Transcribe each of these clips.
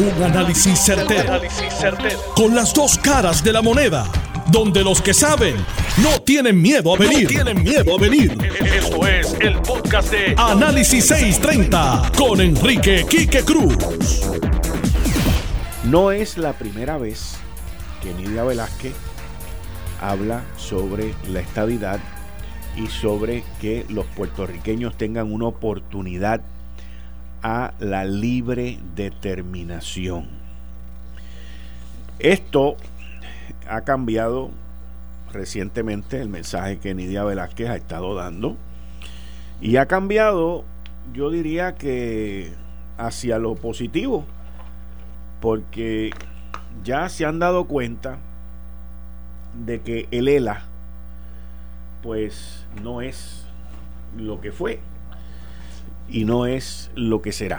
Un análisis certero, Con las dos caras de la moneda. Donde los que saben no tienen miedo a venir. tienen miedo a venir. Esto es el podcast de Análisis 630 con Enrique Quique Cruz. No es la primera vez que Nidia Velázquez habla sobre la estabilidad y sobre que los puertorriqueños tengan una oportunidad a la libre determinación. Esto ha cambiado recientemente el mensaje que Nidia Velázquez ha estado dando y ha cambiado, yo diría que hacia lo positivo, porque ya se han dado cuenta de que el ELA pues no es lo que fue y no es lo que será.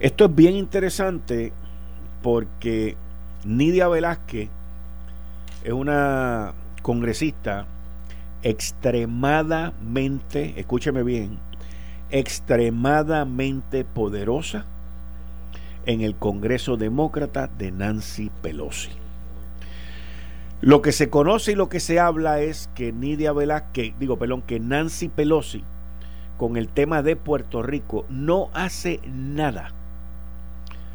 Esto es bien interesante porque Nidia Velázquez es una congresista extremadamente, escúcheme bien, extremadamente poderosa en el Congreso Demócrata de Nancy Pelosi. Lo que se conoce y lo que se habla es que Nidia Velázquez, digo, perdón, que Nancy Pelosi con el tema de Puerto Rico no hace nada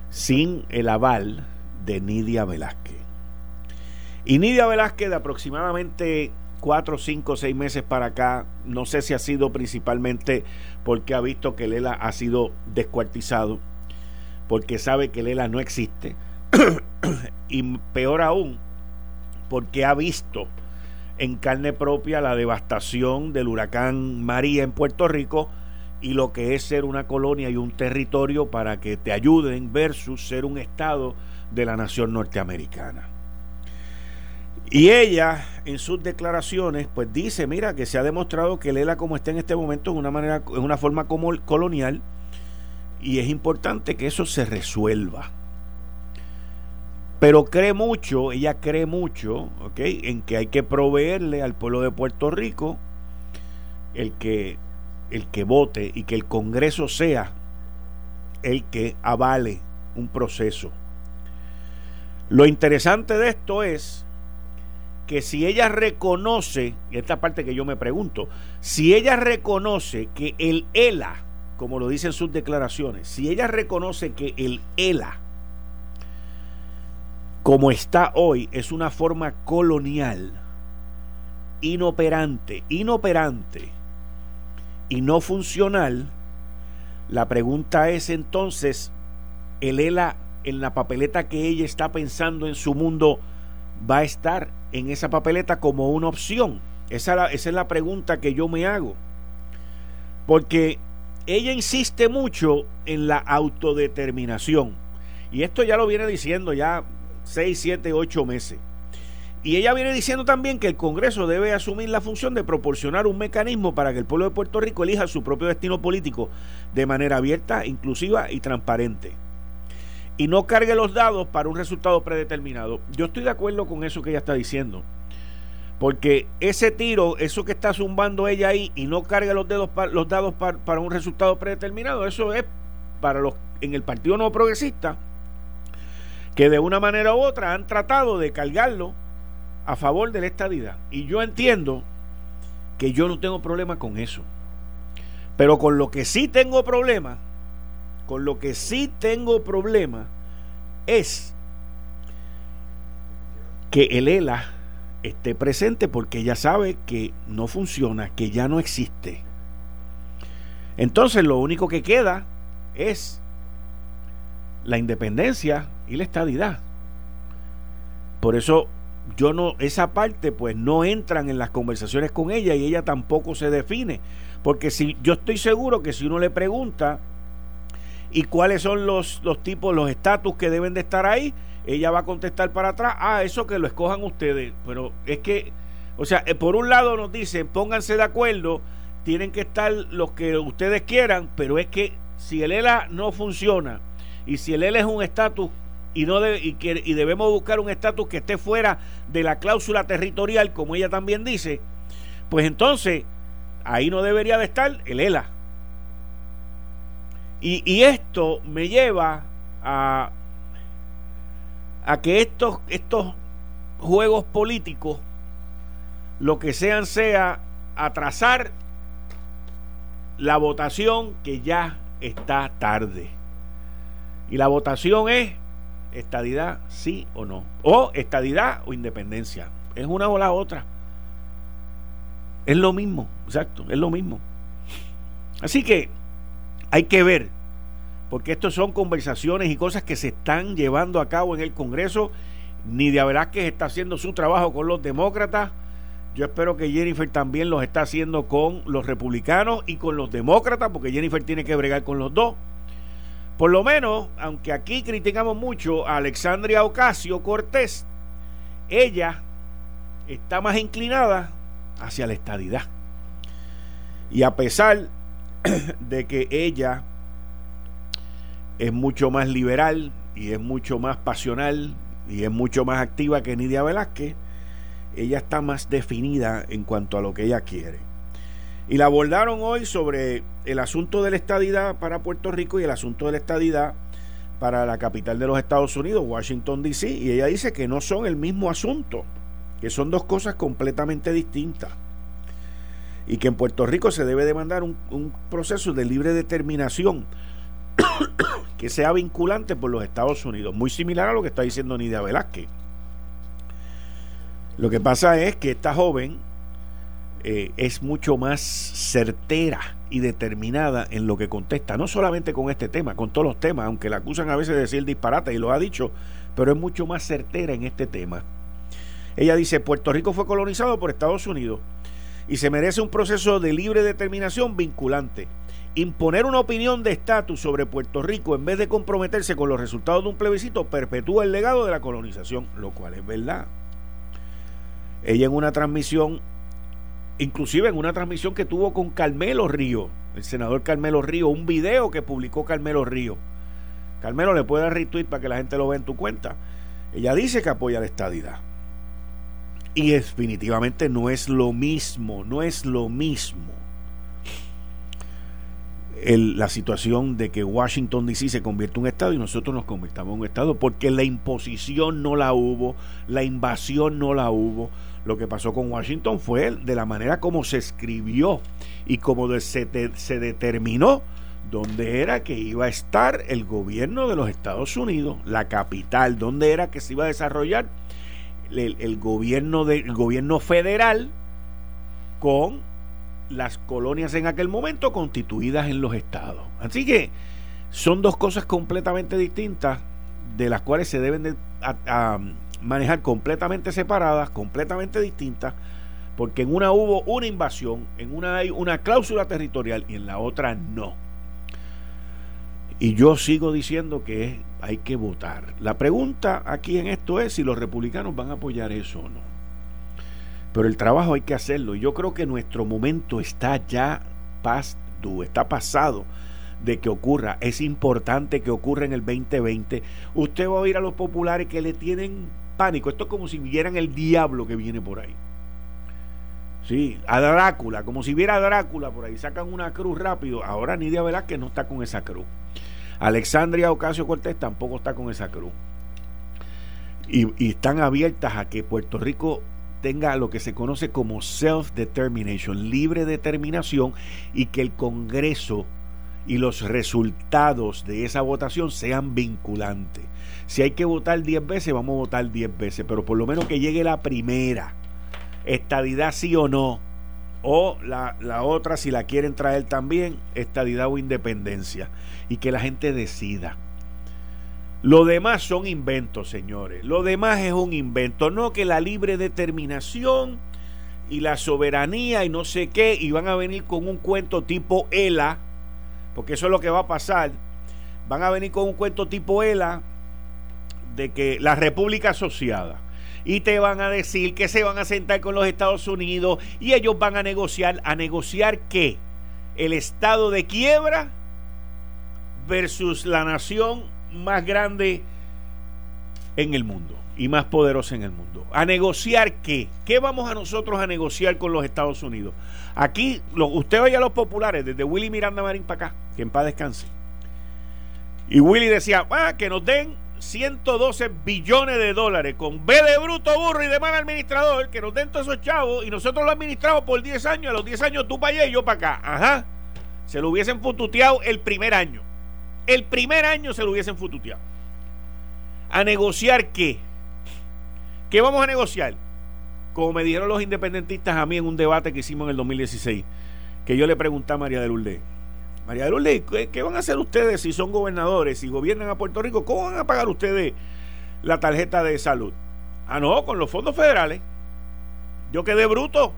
sin el aval de Nidia Velázquez. Y Nidia Velázquez de aproximadamente cuatro, cinco, seis meses para acá, no sé si ha sido principalmente porque ha visto que Lela ha sido descuartizado, porque sabe que Lela no existe, y peor aún, porque ha visto en carne propia la devastación del huracán María en Puerto Rico y lo que es ser una colonia y un territorio para que te ayuden versus ser un estado de la nación norteamericana. Y ella, en sus declaraciones, pues dice, mira, que se ha demostrado que Lela como está en este momento es una manera, es una forma como colonial, y es importante que eso se resuelva. Pero cree mucho, ella cree mucho, ¿ok? En que hay que proveerle al pueblo de Puerto Rico el que, el que vote y que el Congreso sea el que avale un proceso. Lo interesante de esto es que si ella reconoce, y esta parte que yo me pregunto, si ella reconoce que el ELA, como lo dicen sus declaraciones, si ella reconoce que el ELA como está hoy, es una forma colonial, inoperante, inoperante y no funcional, la pregunta es entonces, el ELA en la papeleta que ella está pensando en su mundo va a estar en esa papeleta como una opción. Esa, esa es la pregunta que yo me hago. Porque ella insiste mucho en la autodeterminación. Y esto ya lo viene diciendo ya 6, 7, 8 meses. Y ella viene diciendo también que el Congreso debe asumir la función de proporcionar un mecanismo para que el pueblo de Puerto Rico elija su propio destino político de manera abierta, inclusiva y transparente. Y no cargue los dados para un resultado predeterminado. Yo estoy de acuerdo con eso que ella está diciendo. Porque ese tiro, eso que está zumbando ella ahí y no cargue los, dedos los dados para un resultado predeterminado, eso es para los en el Partido No Progresista que de una manera u otra han tratado de cargarlo a favor de la estadidad. Y yo entiendo que yo no tengo problema con eso. Pero con lo que sí tengo problema, con lo que sí tengo problema es que el ELA esté presente porque ya sabe que no funciona, que ya no existe. Entonces lo único que queda es la independencia y la estadidad. Por eso yo no, esa parte pues no entran en las conversaciones con ella y ella tampoco se define. Porque si yo estoy seguro que si uno le pregunta y cuáles son los, los tipos, los estatus que deben de estar ahí, ella va a contestar para atrás, ah, eso que lo escojan ustedes. Pero es que, o sea, eh, por un lado nos dicen, pónganse de acuerdo, tienen que estar los que ustedes quieran, pero es que si el ELA no funciona y si el ELA es un estatus y, no y, que, y debemos buscar un estatus que esté fuera de la cláusula territorial, como ella también dice, pues entonces ahí no debería de estar el ELA. Y, esto me lleva a, a que estos, estos juegos políticos, lo que sean, sea atrasar la votación que ya está tarde. Y la votación es estadidad sí o no. O estadidad o independencia. Es una o la otra. Es lo mismo, exacto, es lo mismo. Así que hay que ver, porque estas son conversaciones y cosas que se están llevando a cabo en el Congreso. Nidia Velázquez está haciendo su trabajo con los demócratas. Yo espero que Jennifer también los está haciendo con los republicanos y con los demócratas, porque Jennifer tiene que bregar con los dos. Por lo menos, aunque aquí criticamos mucho a Alexandria Ocasio Cortés, ella está más inclinada hacia la estadidad. Y a pesar de que ella es mucho más liberal y es mucho más pasional y es mucho más activa que Nidia Velázquez, ella está más definida en cuanto a lo que ella quiere. Y la abordaron hoy sobre el asunto de la estadidad para Puerto Rico y el asunto de la estadidad para la capital de los Estados Unidos, Washington, D.C. Y ella dice que no son el mismo asunto, que son dos cosas completamente distintas. Y que en Puerto Rico se debe demandar un, un proceso de libre determinación que sea vinculante por los Estados Unidos, muy similar a lo que está diciendo Nidia Velázquez. Lo que pasa es que esta joven eh, es mucho más certera y determinada en lo que contesta, no solamente con este tema, con todos los temas, aunque la acusan a veces de decir disparate y lo ha dicho, pero es mucho más certera en este tema. Ella dice, Puerto Rico fue colonizado por Estados Unidos y se merece un proceso de libre determinación vinculante. Imponer una opinión de estatus sobre Puerto Rico en vez de comprometerse con los resultados de un plebiscito perpetúa el legado de la colonización, lo cual es verdad. Ella en una transmisión inclusive en una transmisión que tuvo con Carmelo Río, el senador Carmelo Río, un video que publicó Carmelo Río. Carmelo le puede dar retweet para que la gente lo vea en tu cuenta. Ella dice que apoya la estadidad. Y definitivamente no es lo mismo, no es lo mismo la situación de que Washington DC se convierte en un estado y nosotros nos convirtamos en un estado porque la imposición no la hubo, la invasión no la hubo, lo que pasó con Washington fue de la manera como se escribió y como se, se determinó dónde era que iba a estar el gobierno de los Estados Unidos, la capital, dónde era que se iba a desarrollar el, gobierno, gobierno federal con las colonias en aquel momento constituidas en los estados. Así que son dos cosas completamente distintas de las cuales se deben de manejar completamente separadas, completamente distintas, porque en una hubo una invasión, en una hay una cláusula territorial y en la otra no. Y yo sigo diciendo que hay que votar. La pregunta aquí en esto es si los republicanos van a apoyar eso o no. Pero el trabajo hay que hacerlo. Y yo creo que nuestro momento está ya past está pasado de que ocurra. Es importante que ocurra en el 2020. Usted va a oír a los populares que le tienen pánico. Esto es como si vieran el diablo que viene por ahí. Sí, a Drácula, como si viera a Drácula por ahí. Sacan una cruz rápido. Ahora Nidia Velázquez no está con esa cruz. Alexandria Ocasio Cortés tampoco está con esa cruz. Y, y están abiertas a que Puerto Rico tenga lo que se conoce como self-determination, libre determinación, y que el Congreso y los resultados de esa votación sean vinculantes. Si hay que votar 10 veces, vamos a votar 10 veces, pero por lo menos que llegue la primera. Estadidad sí o no. O la, la otra, si la quieren traer también, estadidad o independencia. Y que la gente decida. Lo demás son inventos, señores. Lo demás es un invento. No que la libre determinación y la soberanía y no sé qué, y van a venir con un cuento tipo ELA, porque eso es lo que va a pasar. Van a venir con un cuento tipo ELA de que la República Asociada y te van a decir que se van a sentar con los Estados Unidos y ellos van a negociar, a negociar qué? El estado de quiebra versus la nación más grande en el mundo y más poderosa en el mundo. ¿A negociar qué? ¿Qué vamos a nosotros a negociar con los Estados Unidos? Aquí, lo, usted oye a los populares, desde Willy Miranda Marín para acá, que en paz descanse Y Willy decía, ah, que nos den 112 billones de dólares con B de bruto, burro y de mal administrador, que nos den todos esos chavos y nosotros lo administramos por 10 años, a los 10 años tú para allá y yo para acá. Ajá. Se lo hubiesen fututeado el primer año. El primer año se lo hubiesen fututeado. ¿A negociar qué? ¿Qué vamos a negociar? Como me dijeron los independentistas a mí en un debate que hicimos en el 2016, que yo le pregunté a María de Lourdes, María de Lourdes, ¿qué, van a hacer ustedes si son gobernadores, si gobiernan a Puerto Rico? ¿Cómo van a pagar ustedes la tarjeta de salud? Ah, no, con los fondos federales. Yo quedé bruto.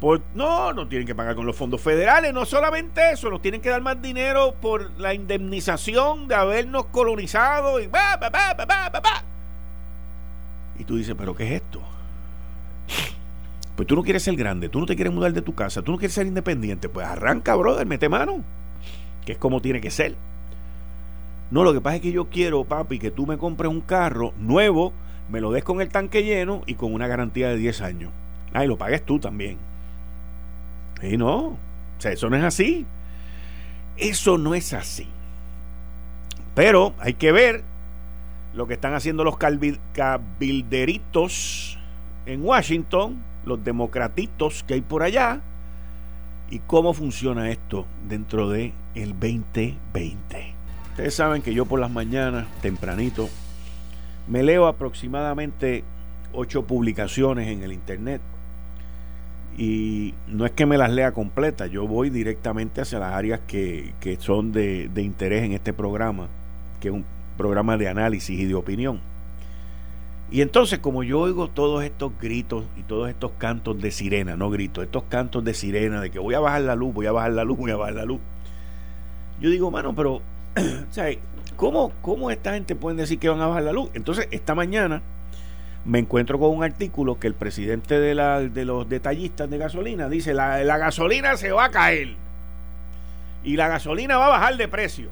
Por, no, no tienen que pagar con los fondos federales, no solamente eso, nos tienen que dar más dinero por la indemnización de habernos colonizado y Y tú dices, ¿pero qué es esto? Pues tú no quieres ser grande, tú no te quieres mudar de tu casa, tú no quieres ser independiente, pues arranca, brother, mete mano, que es como tiene que ser. No, lo que pasa es que yo quiero, papi, que tú me compres un carro nuevo, me lo des con el tanque lleno y con una garantía de 10 años. Ah, y lo pagues tú también. Y no, o sea, eso no es así. Eso no es así. Pero hay que ver lo que están haciendo los cabilderitos en Washington los democratitos que hay por allá y cómo funciona esto dentro de el 2020. Ustedes saben que yo por las mañanas, tempranito, me leo aproximadamente ocho publicaciones en el internet y no es que me las lea completas, yo voy directamente hacia las áreas que, que son de, de interés en este programa, que es un programa de análisis y de opinión. Y entonces, como yo oigo todos estos gritos y todos estos cantos de sirena, no gritos, estos cantos de sirena de que voy a bajar la luz, voy a bajar la luz, voy a bajar la luz. Yo digo, mano, pero, ¿cómo, ¿cómo esta gente puede decir que van a bajar la luz? Entonces, esta mañana me encuentro con un artículo que el presidente de, la, de los detallistas de gasolina dice, la, la gasolina se va a caer y la gasolina va a bajar de precio.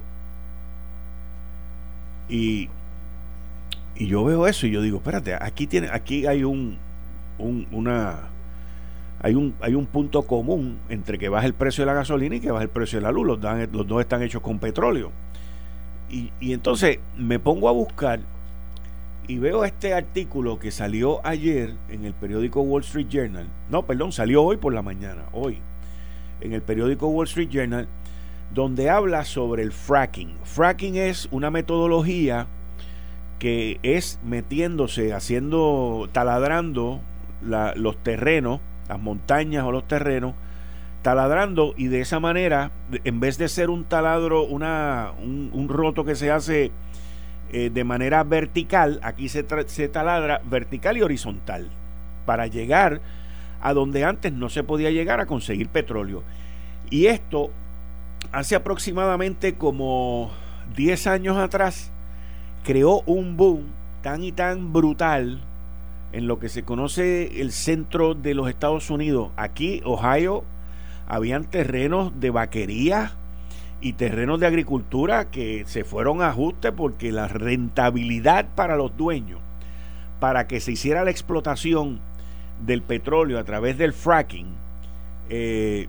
Y y yo veo eso y yo digo, espérate, aquí tiene, aquí hay un, una hay un, hay un punto común entre que baja el precio de la gasolina y que baja el precio de la luz. Los, los dos están hechos con petróleo. Y, y, entonces me pongo a buscar y veo este artículo que salió ayer en el periódico Wall Street Journal. No, perdón, salió hoy por la mañana, hoy, en el periódico Wall Street Journal, donde habla sobre el fracking. Fracking es una metodología que es metiéndose, haciendo, taladrando los terrenos, las montañas o los terrenos, taladrando y de esa manera, en vez de ser un taladro, una, un, roto que se hace eh, de manera vertical, aquí se, se taladra vertical y horizontal para llegar a donde antes no se podía llegar a conseguir petróleo. Y esto hace aproximadamente como 10 años atrás creó un boom tan y tan brutal en lo que se conoce el centro de los Estados Unidos. Aquí, Ohio, habían terrenos de vaquería y terrenos de agricultura que se fueron a ajuste porque la rentabilidad para los dueños, para que se hiciera la explotación del petróleo a través del fracking, eh,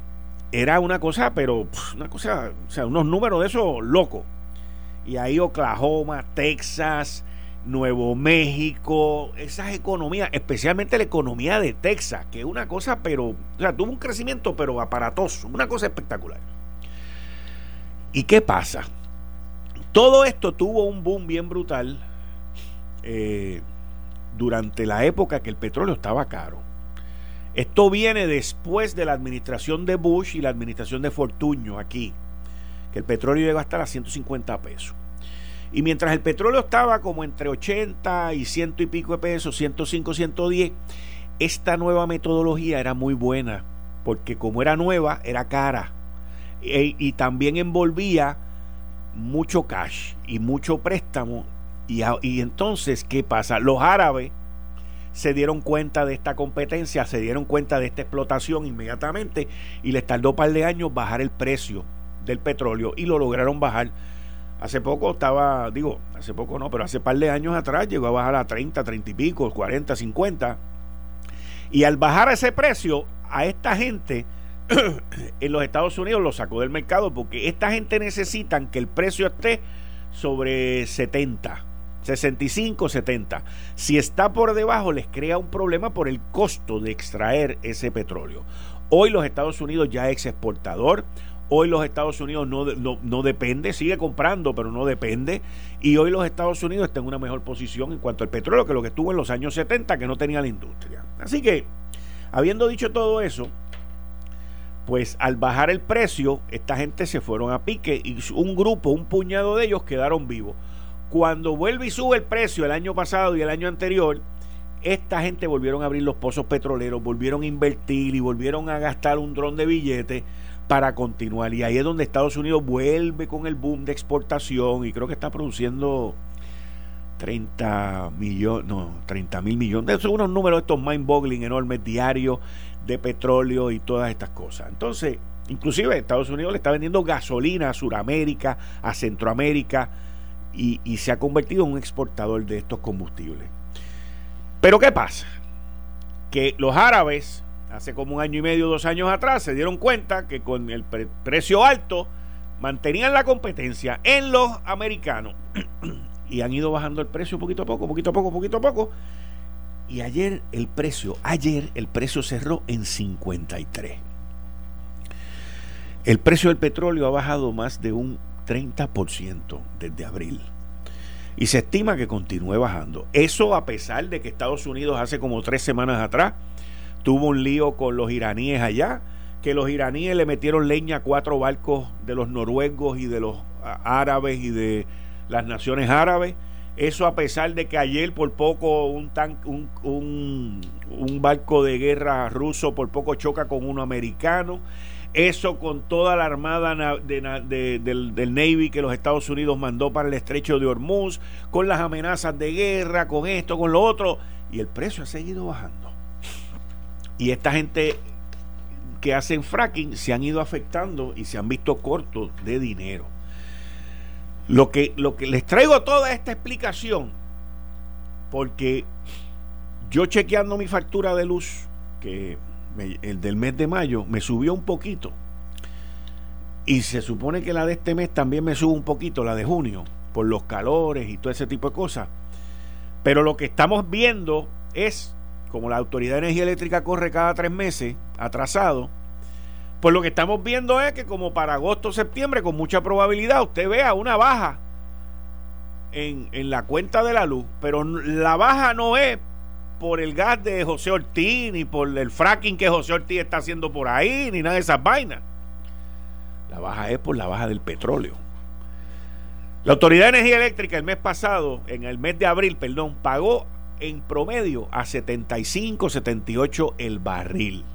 era una cosa, pero una cosa, o sea, unos números de esos locos y ahí Oklahoma, Texas, Nuevo México, esas economías, especialmente la economía de Texas, que es una cosa, pero, o sea, tuvo un crecimiento, pero aparatoso, una cosa espectacular. ¿Y qué pasa? Todo esto tuvo un boom bien brutal eh, durante la época que el petróleo estaba caro. Esto viene después de la administración de Bush y la administración de Fortuño aquí que el petróleo llegó a estar a 150 pesos. Y mientras el petróleo estaba como entre 80 y ciento y pico de pesos, 105, 110, esta nueva metodología era muy buena, porque como era nueva, era cara. E, y también envolvía mucho cash y mucho préstamo. Y, y entonces, ¿qué pasa? Los árabes se dieron cuenta de esta competencia, se dieron cuenta de esta explotación inmediatamente y les tardó un par de años bajar el precio del petróleo y lo lograron bajar. Hace poco estaba, digo, hace poco no, pero hace par de años atrás llegó a bajar a 30, 30 y pico, 40, 50. Y al bajar ese precio, a esta gente en los Estados Unidos lo sacó del mercado porque esta gente necesitan que el precio esté sobre 70, 65, 70. Si está por debajo les crea un problema por el costo de extraer ese petróleo. Hoy los Estados Unidos ya es exportador. Hoy los Estados Unidos no, no, depende, sigue comprando, pero no depende. Y hoy los Estados Unidos están en una mejor posición en cuanto al petróleo que lo que estuvo en los años 70, que no tenía la industria. Así que, habiendo dicho todo eso, pues al bajar el precio, esta gente se fueron a pique y un grupo, un puñado de ellos quedaron vivos. Cuando vuelve y sube el precio el año pasado y el año anterior, esta gente volvieron a abrir los pozos petroleros, volvieron a invertir y volvieron a gastar un dron de billetes para continuar. Y ahí es donde Estados Unidos vuelve con el boom de exportación y creo que está produciendo 30 millones, no, 30 mil millones. Son unos números estos mind-boggling enormes diarios de petróleo y todas estas cosas. Entonces, inclusive Estados Unidos le está vendiendo gasolina a Sudamérica, a Centroamérica y, y se ha convertido en un exportador de estos combustibles. Pero ¿qué pasa? Que los árabes, hace como un año y medio, dos años atrás, se dieron cuenta que con el precio alto mantenían la competencia en los americanos y han ido bajando el precio poquito a poco, poquito a poco, poquito a poco y ayer el precio, ayer el precio cerró en 53. El precio del petróleo ha bajado más de un 30% desde abril. Y se estima que continúe bajando. Eso a pesar de que Estados Unidos hace como tres semanas atrás tuvo un lío con los iraníes allá, que los iraníes le metieron leña a cuatro barcos de los noruegos y de los árabes y de las naciones árabes eso a pesar de que ayer por poco un, un, un, barco de guerra ruso por poco choca con uno americano. Eso con toda la armada del, del, Navy que los Estados Unidos mandó para el estrecho de Hormuz, con las amenazas de guerra, con esto, con lo otro. Y el precio ha seguido bajando. Y esta gente que hacen fracking se han ido afectando y se han visto cortos de dinero. Lo que, lo que les traigo toda esta explicación, porque yo chequeando mi factura de luz, que el del mes de mayo, me subió un poquito. Y se supone que la de este mes también me sube un poquito, la de junio, por los calores y todo ese tipo de cosas. Pero lo que estamos viendo es, como la Autoridad de Energía Eléctrica corre cada tres meses, atrasado, pues lo que estamos viendo es que como para agosto o septiembre, con mucha probabilidad, usted vea una baja en, la cuenta de la luz. Pero la baja no es por el gas de José Ortiz, ni por el fracking que José Ortiz está haciendo por ahí, ni nada de esas vainas. La baja es por la baja del petróleo. La Autoridad de Energía Eléctrica el mes pasado, en el mes de abril, perdón, pagó en promedio a 75, 78 el barril.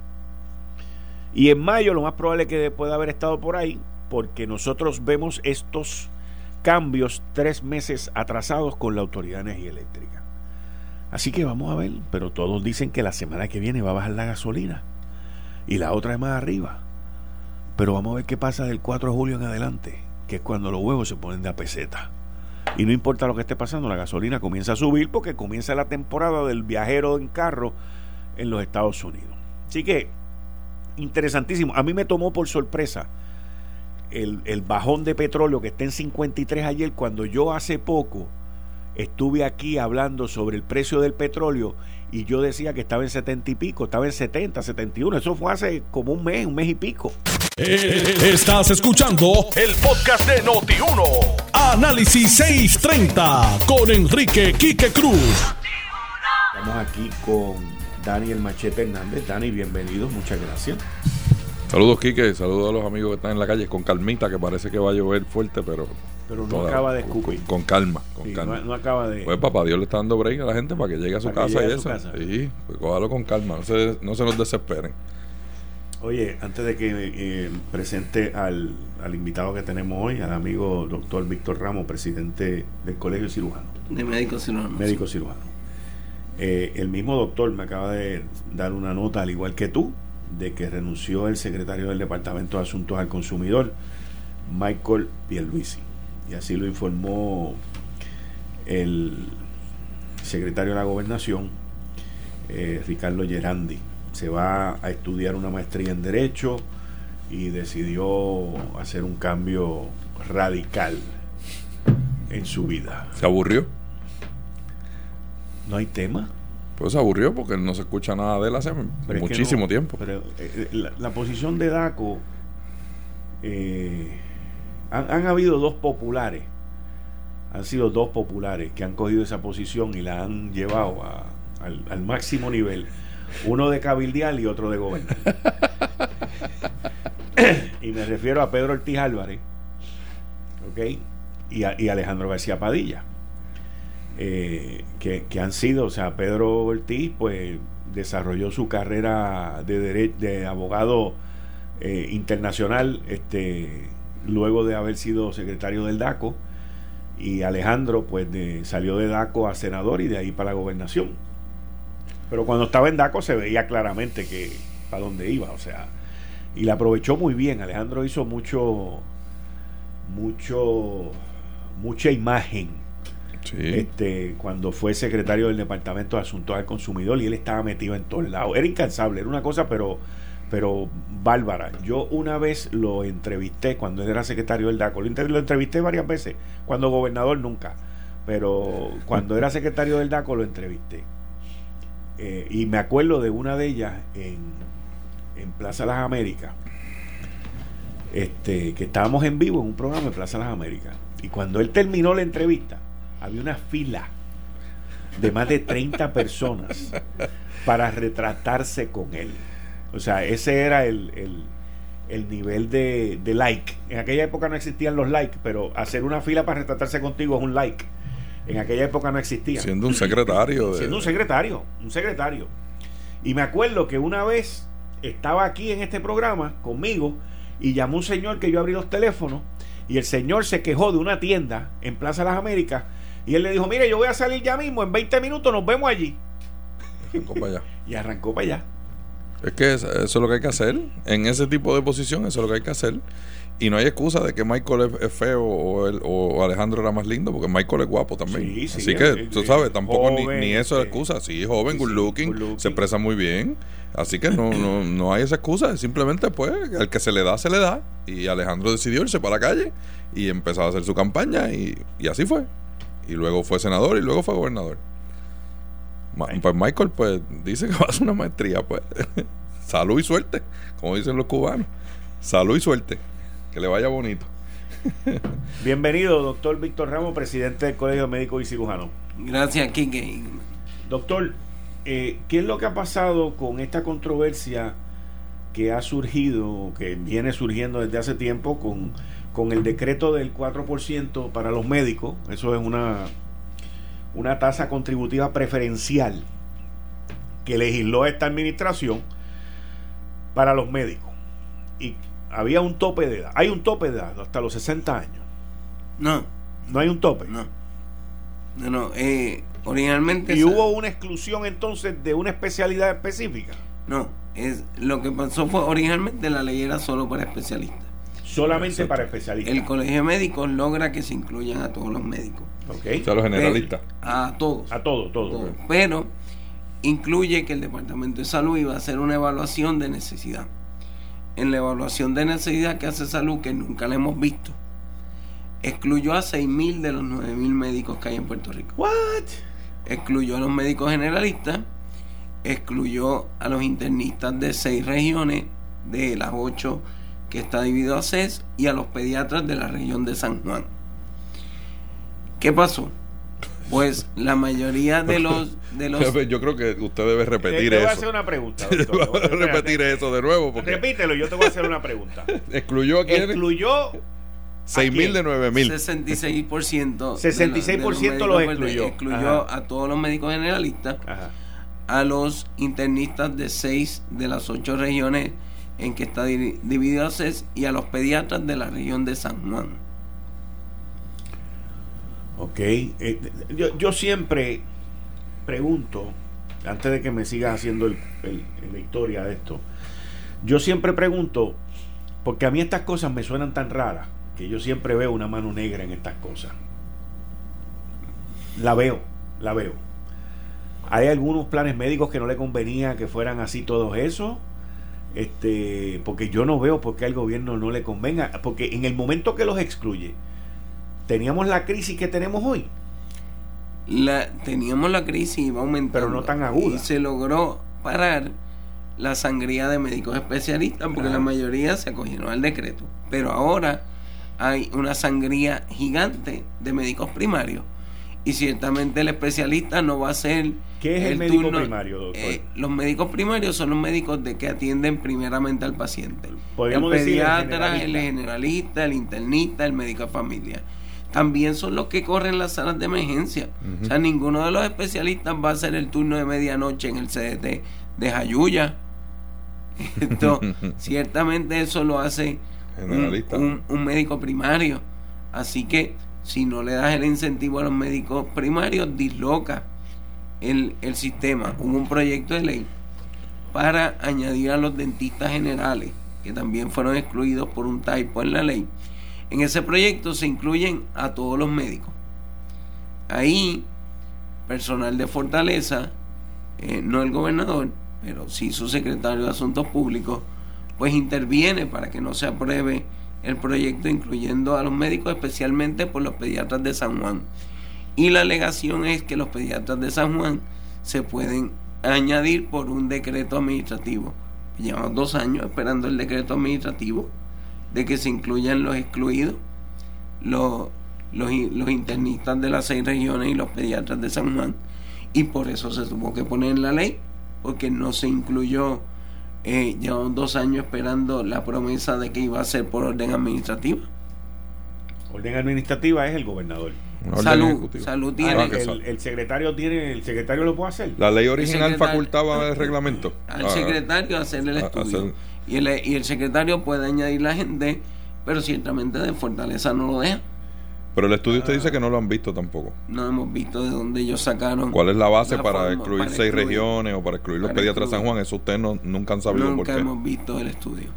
Y en mayo lo más probable es que pueda haber estado por ahí, porque nosotros vemos estos cambios tres meses atrasados con la Autoridad de Energía Eléctrica. Así que vamos a ver, pero todos dicen que la semana que viene va a bajar la gasolina y la otra es más arriba. Pero vamos a ver qué pasa del 4 de julio en adelante, que es cuando los huevos se ponen de a peseta. Y no importa lo que esté pasando, la gasolina comienza a subir porque comienza la temporada del viajero en carro en los Estados Unidos. Así que interesantísimo. A mí me tomó por sorpresa el, el, bajón de petróleo que está en 53 ayer, cuando yo hace poco estuve aquí hablando sobre el precio del petróleo y yo decía que estaba en 70 y pico, estaba en 70, 71. Eso fue hace como un mes, un mes y pico. Eh, estás escuchando el podcast de Noti1. Análisis 630 con Enrique Quique Cruz. Estamos aquí con Daniel Machete Hernández. Dani, bienvenido, muchas gracias. Saludos, Quique, saludos a los amigos que están en la calle, con calmita, que parece que va a llover fuerte, pero... Pero no acaba de escupir. Con, calma, con calma. No, acaba de... Pues papá Dios le está dando break a la gente para que llegue a su casa y eso. Sí, pues cójalo con calma, no se, no se nos desesperen. Oye, antes de que eh, presente al, al, invitado que tenemos hoy, al amigo doctor Víctor Ramos, presidente del Colegio Cirujano. De médico cirujano. Médico cirujano. Eh, el mismo doctor me acaba de dar una nota, al igual que tú, de que renunció el secretario del Departamento de Asuntos al Consumidor, Michael Pierluisi. Y así lo informó el secretario de la Gobernación, eh, Ricardo Gerandi. Se va a estudiar una maestría en Derecho, y decidió hacer un cambio radical en su vida. ¿Se aburrió? ¿No hay tema? Pues se aburrió porque no se escucha nada de él hace muchísimo tiempo. Pero eh, eh, la, posición de Daco, eh, han, habido dos populares, han sido dos populares que han cogido esa posición y la han llevado al, al máximo nivel. Uno de cabildial y otro de gobernar. y me refiero a Pedro Ortiz Álvarez, ¿ok? Y, y Alejandro García Padilla. Eh, que, han sido, o sea, Pedro Ortiz, pues desarrolló su carrera de, de abogado eh, internacional este, luego de haber sido secretario del DACO y Alejandro pues salió de DACO a senador y de ahí para la gobernación. Pero cuando estaba en DACO se veía claramente que para dónde iba, o sea, y la aprovechó muy bien. Alejandro hizo mucho, mucho, mucha imagen. Este, cuando fue secretario del Departamento de Asuntos al Consumidor y él estaba metido en todos lados. Era incansable, era una cosa, pero, pero bárbara. Yo una vez lo entrevisté cuando era secretario del DACO. Lo, entrevisté varias veces, cuando gobernador nunca. Pero cuando era secretario del DACO lo entrevisté. Eh, y me acuerdo de una de ellas en, en Plaza Las Américas, este, que estábamos en vivo en un programa en Plaza Las Américas. Y cuando él terminó la entrevista, había una fila de más de 30 personas para retratarse con él. O sea, ese era el, el, nivel de, de, like. En aquella época no existían los likes, pero hacer una fila para retratarse contigo es un like. En aquella época no existía. Siendo un secretario. Siendo un secretario, un secretario. Y me acuerdo que una vez estaba aquí en este programa conmigo y llamó un señor que yo abrí los teléfonos y el señor se quejó de una tienda en Plaza Las Américas y él le dijo, mire, yo voy a salir ya mismo, en 20 minutos nos vemos allí. Arrancó para allá. y arrancó para allá. Es que eso es lo que hay que hacer. En ese tipo de posición, eso es lo que hay que hacer. Y no hay excusa de que Michael es, feo o, o, Alejandro era más lindo, porque Michael es guapo también. Así que, tú sabes, tampoco ni, eso es excusa. Sí, joven, good, looking, se expresa muy bien. Así que no, no, no hay esa excusa. Simplemente, pues, el que se le da, se le da. Y Alejandro decidió irse para la calle y empezó a hacer su campaña y, y así fue. Y luego fue senador y luego fue gobernador. Pues Michael, pues, dice que va a hacer una maestría, pues. Salud y suerte, como dicen los cubanos. Salud y suerte. Que le vaya bonito. Bienvenido, doctor Víctor Ramos, presidente del Colegio Médico y Cirujano. Gracias, Kike. Doctor, eh, ¿qué es lo que ha pasado con esta controversia que ha surgido, que viene surgiendo desde hace tiempo con, con el decreto del 4% para los médicos? Eso es una, una tasa contributiva preferencial que legisló esta administración para los médicos. Y había un tope de edad. Hay un tope de edad hasta los 60 años. No. No hay un tope. No. No, no. Eh, originalmente. ¿Y hubo una exclusión entonces de una especialidad específica? No. Es, lo que pasó fue originalmente la ley era solo para especialistas. Solamente para especialistas. El colegio médico logra que se incluyan a todos los médicos. Ok. O sea, los generalistas. a todos. A todos, todos. Todo. Pero incluye que el Departamento de Salud iba a hacer una evaluación de necesidad en la evaluación de necesidad que hace salud, que nunca la hemos visto, excluyó a 6.000 de los 9.000 médicos que hay en Puerto Rico. ¿What? Excluyó a los médicos generalistas, excluyó a los internistas de seis regiones, de las ocho que está dividido a CES, y a los pediatras de la región de San Juan. ¿Qué pasó? Pues la mayoría de los, de los... Yo creo que usted debe repetir eso. Te voy a hacer una pregunta. repetir eso de nuevo. Porque... Repítelo, yo te voy a hacer una pregunta. ¿Excluyó a quién? Excluyó... 6 mil de 9 mil. 66%. 66% los, excluyó. Excluyó a todos los médicos generalistas, a los internistas de 6 de las 8 regiones en que está dividido a y a los pediatras de la región de San Juan. Ok. Eh, yo, yo, siempre pregunto, antes de que me sigas haciendo el, la historia de esto, yo siempre pregunto, porque a mí estas cosas me suenan tan raras, que yo siempre veo una mano negra en estas cosas. La veo, la veo. ¿Hay algunos planes médicos que no le convenía que fueran así todos esos? Este, porque yo no veo por qué al gobierno no le convenga, porque en el momento que los excluye, teníamos la crisis que tenemos hoy. La, teníamos la crisis iba aumentando. Pero no tan aguda. Y se logró parar la sangría de médicos especialistas porque la mayoría se acogieron al decreto. Pero ahora hay una sangría gigante de médicos primarios. Y ciertamente el especialista no va a ser... ¿Qué es el, médico primario, doctor? Eh, los médicos primarios son los médicos de que atienden primeramente al paciente. el pediatra, el generalista, el internista, el médico de familia. También son los que corren las salas de emergencia. O sea, ninguno de los especialistas va a hacer el turno de medianoche en el CDT de Jayuya. Esto, ciertamente eso lo hace un, médico primario. Así que si no le das el incentivo a los médicos primarios, disloca el, el sistema. Hubo un proyecto de ley para añadir a los dentistas generales, que también fueron excluidos por un typo en la ley. En ese proyecto se incluyen a todos los médicos. Ahí, personal de Fortaleza, eh, no el gobernador, pero sí su secretario de Asuntos Públicos, pues interviene para que no se apruebe el proyecto incluyendo a los médicos, especialmente por los pediatras de San Juan. Y la alegación es que los pediatras de San Juan se pueden añadir por un decreto administrativo. Llevamos dos años esperando el decreto administrativo de que se incluyan los excluidos, los, los, internistas de las seis regiones y los pediatras de San Juan. Y por eso se tuvo que poner en la ley, porque no se incluyó eh, llevamos dos años esperando la promesa de que iba a ser por orden administrativa. Orden administrativa es el gobernador. Salud, salud tiene. Ah, el, secretario tiene, el secretario lo puede hacer. La ley original facultaba el reglamento. Al ah, secretario hacer el estudio. Y, el, y el secretario puede añadir la gente, pero ciertamente de Fortaleza no lo deja. Pero el estudio usted dice que no lo han visto tampoco. No hemos visto de dónde ellos sacaron. ¿Cuál es la base para excluir seis regiones o para excluir los pediatras de San Juan? Eso ustedes no, nunca han sabido por qué. Nunca hemos visto el estudio.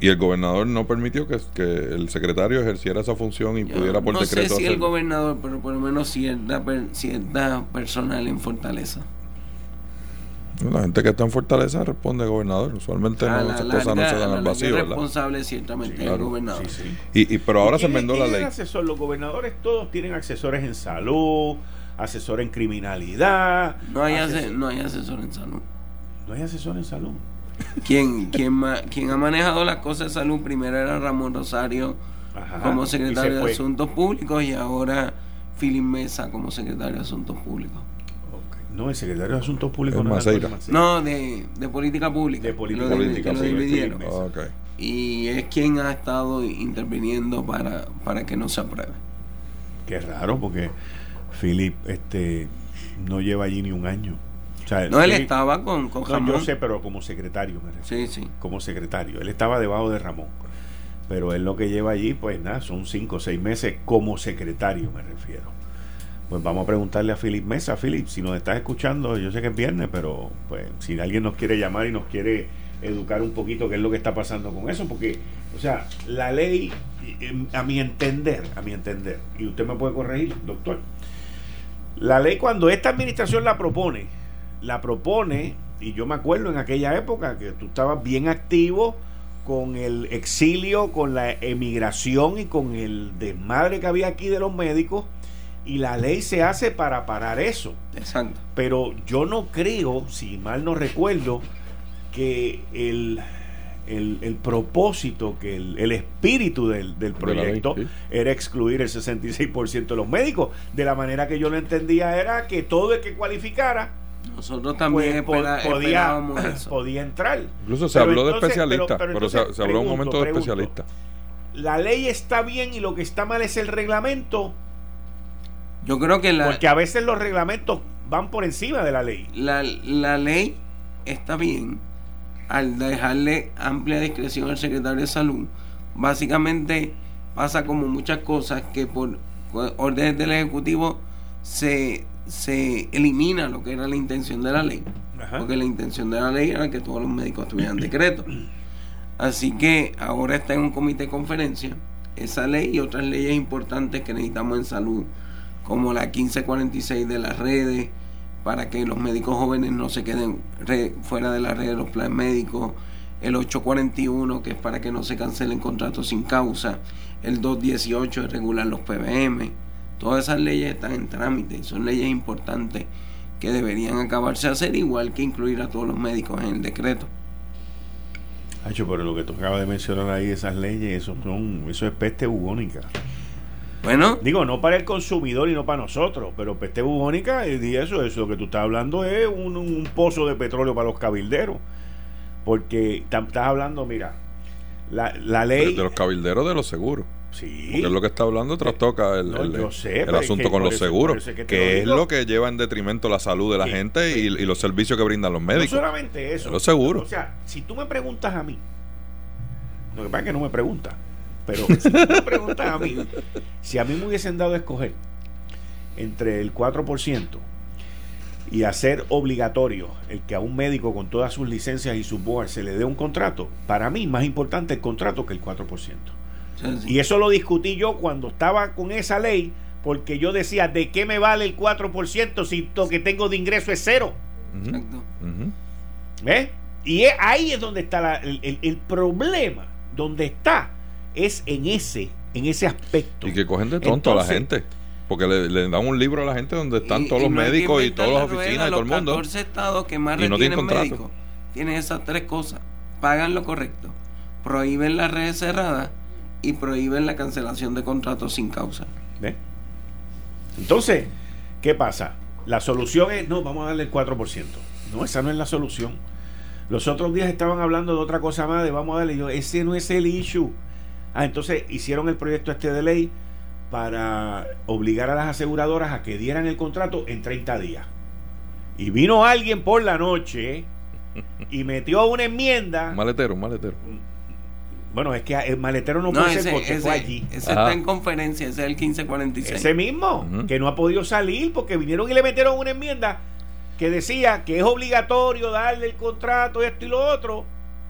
Y el gobernador no permitió que, que el secretario ejerciera esa función y pudiera por decreto. No sé si el gobernador, pero por lo menos cierta, cierta personal en Fortaleza. La gente que está en Fortaleza responde gobernador. Usualmente no, esas cosas no se dan al vacío. El responsable ciertamente el gobernador. Y, pero ahora se enmendó la ley. Asesor? Los gobernadores todos tienen asesores en salud, asesor en criminalidad. No hay, asesor, no hay asesor en salud. No hay asesor en salud. Quien, quien, quien ha manejado las cosas de salud primero era Ramón Rosario como secretario de Asuntos Públicos y ahora Philip Mesa como secretario de Asuntos Públicos. No, el secretario de Asuntos Públicos no, no de, de, política pública. De política pública. Y es quien ha estado interviniendo para, para que no se apruebe. Qué raro, porque Philip este, no lleva allí ni un año. no, él estaba con, con Ramón. yo sé, pero como secretario, me Sí, sí. Como secretario. Él estaba debajo de Ramón. Pero él lo que lleva allí, pues nada, son cinco o seis meses como secretario, me refiero. Pues vamos a preguntarle a Philip Mesa. Philip, si nos estás escuchando, yo sé que es viernes, pero pues si alguien nos quiere llamar y nos quiere educar un poquito qué es lo que está pasando con eso, porque, o sea, la ley, em, a mi entender, a mi entender, y usted me puede corregir, doctor, la ley cuando esta administración la propone, la propone, y yo me acuerdo en aquella época que tú estabas bien activo con el exilio, con la emigración y con el desmadre que había aquí de los médicos, y la ley se hace para parar eso. Exacto. Pero yo no creo, si mal no recuerdo, que el, el, propósito, que el, espíritu del, proyecto era excluir el 66% de los médicos. De la manera que yo lo entendía era que todo el que cualificara nosotros también pues, podía, podía entrar. Incluso se habló de especialistas, pero, se, se, habló un momento de especialistas. La ley está bien y lo que está mal es el reglamento yo creo que la... Porque a veces los reglamentos van por encima de la ley. La, la ley está bien al dejarle amplia discreción al secretario de salud. Básicamente pasa como muchas cosas que por órdenes del Ejecutivo se, se elimina lo que era la intención de la ley. Porque la intención de la ley era que todos los médicos tuvieran decreto. Así que ahora está en un comité de conferencia esa ley y otras leyes importantes que necesitamos en salud como la 1546 de las redes, para que los médicos jóvenes no se queden fuera de la red de los planes médicos, el 841 que es para que no se cancelen contratos sin causa, el 218 es regular los PBM, todas esas leyes están en trámite y son leyes importantes que deberían acabarse a hacer igual que incluir a todos los médicos en el decreto. Hacho, pero lo que tú acabas de mencionar ahí, esas leyes, eso, son, eso es peste bubónica. Bueno. Digo, no para el consumidor y no para nosotros, pero peste bubónica y eso, eso, lo que tú estás hablando es un, pozo de petróleo para los cabilderos. Porque estás hablando, mira, la, la ley... De los cabilderos de los seguros. Sí. Porque es lo que está hablando, trastoca el, el, asunto con los seguros, que, es lo que lleva en detrimento la salud de la gente y, los servicios que brindan los médicos. No solamente eso. Los seguros. O sea, si tú me preguntas a mí, lo que pasa es que no me preguntas, pero si tú me preguntas a mí, si a mí me hubiesen dado a escoger entre el 4% y hacer obligatorio el que a un médico con todas sus licencias y su board se le dé un contrato, para mí más importante el contrato que el 4%. Y eso lo discutí yo cuando estaba con esa ley, porque yo decía, ¿de qué me vale el 4% si lo que tengo de ingreso es cero? Exacto. Y ahí es donde está el, problema, donde está, es en ese, en ese aspecto. Y que cogen de tonto a la gente. Porque le, dan un libro a la gente donde están todos los médicos y todas las oficinas y todo el mundo. Los estados que más retienen médicos tienen esas tres cosas. Pagan lo correcto, prohíben las redes cerradas y prohíben la cancelación de contratos sin causa. ¿Ve? Entonces, ¿qué pasa? La solución es, no, vamos a darle el 4%. No, esa no es la solución. Los otros días estaban hablando de otra cosa más, de vamos a darle, yo, ese no es el issue. Ah, entonces hicieron el proyecto este de ley para obligar a las aseguradoras a que dieran el contrato en 30 días. Y vino alguien por la noche y metió una enmienda. maletero, maletero. Bueno, es que el maletero no, puede ser porque fue allí. Ese está en conferencia, ese es el 1546. Ese mismo, que no ha podido salir porque vinieron y le metieron una enmienda que decía que es obligatorio darle el contrato, esto y lo otro,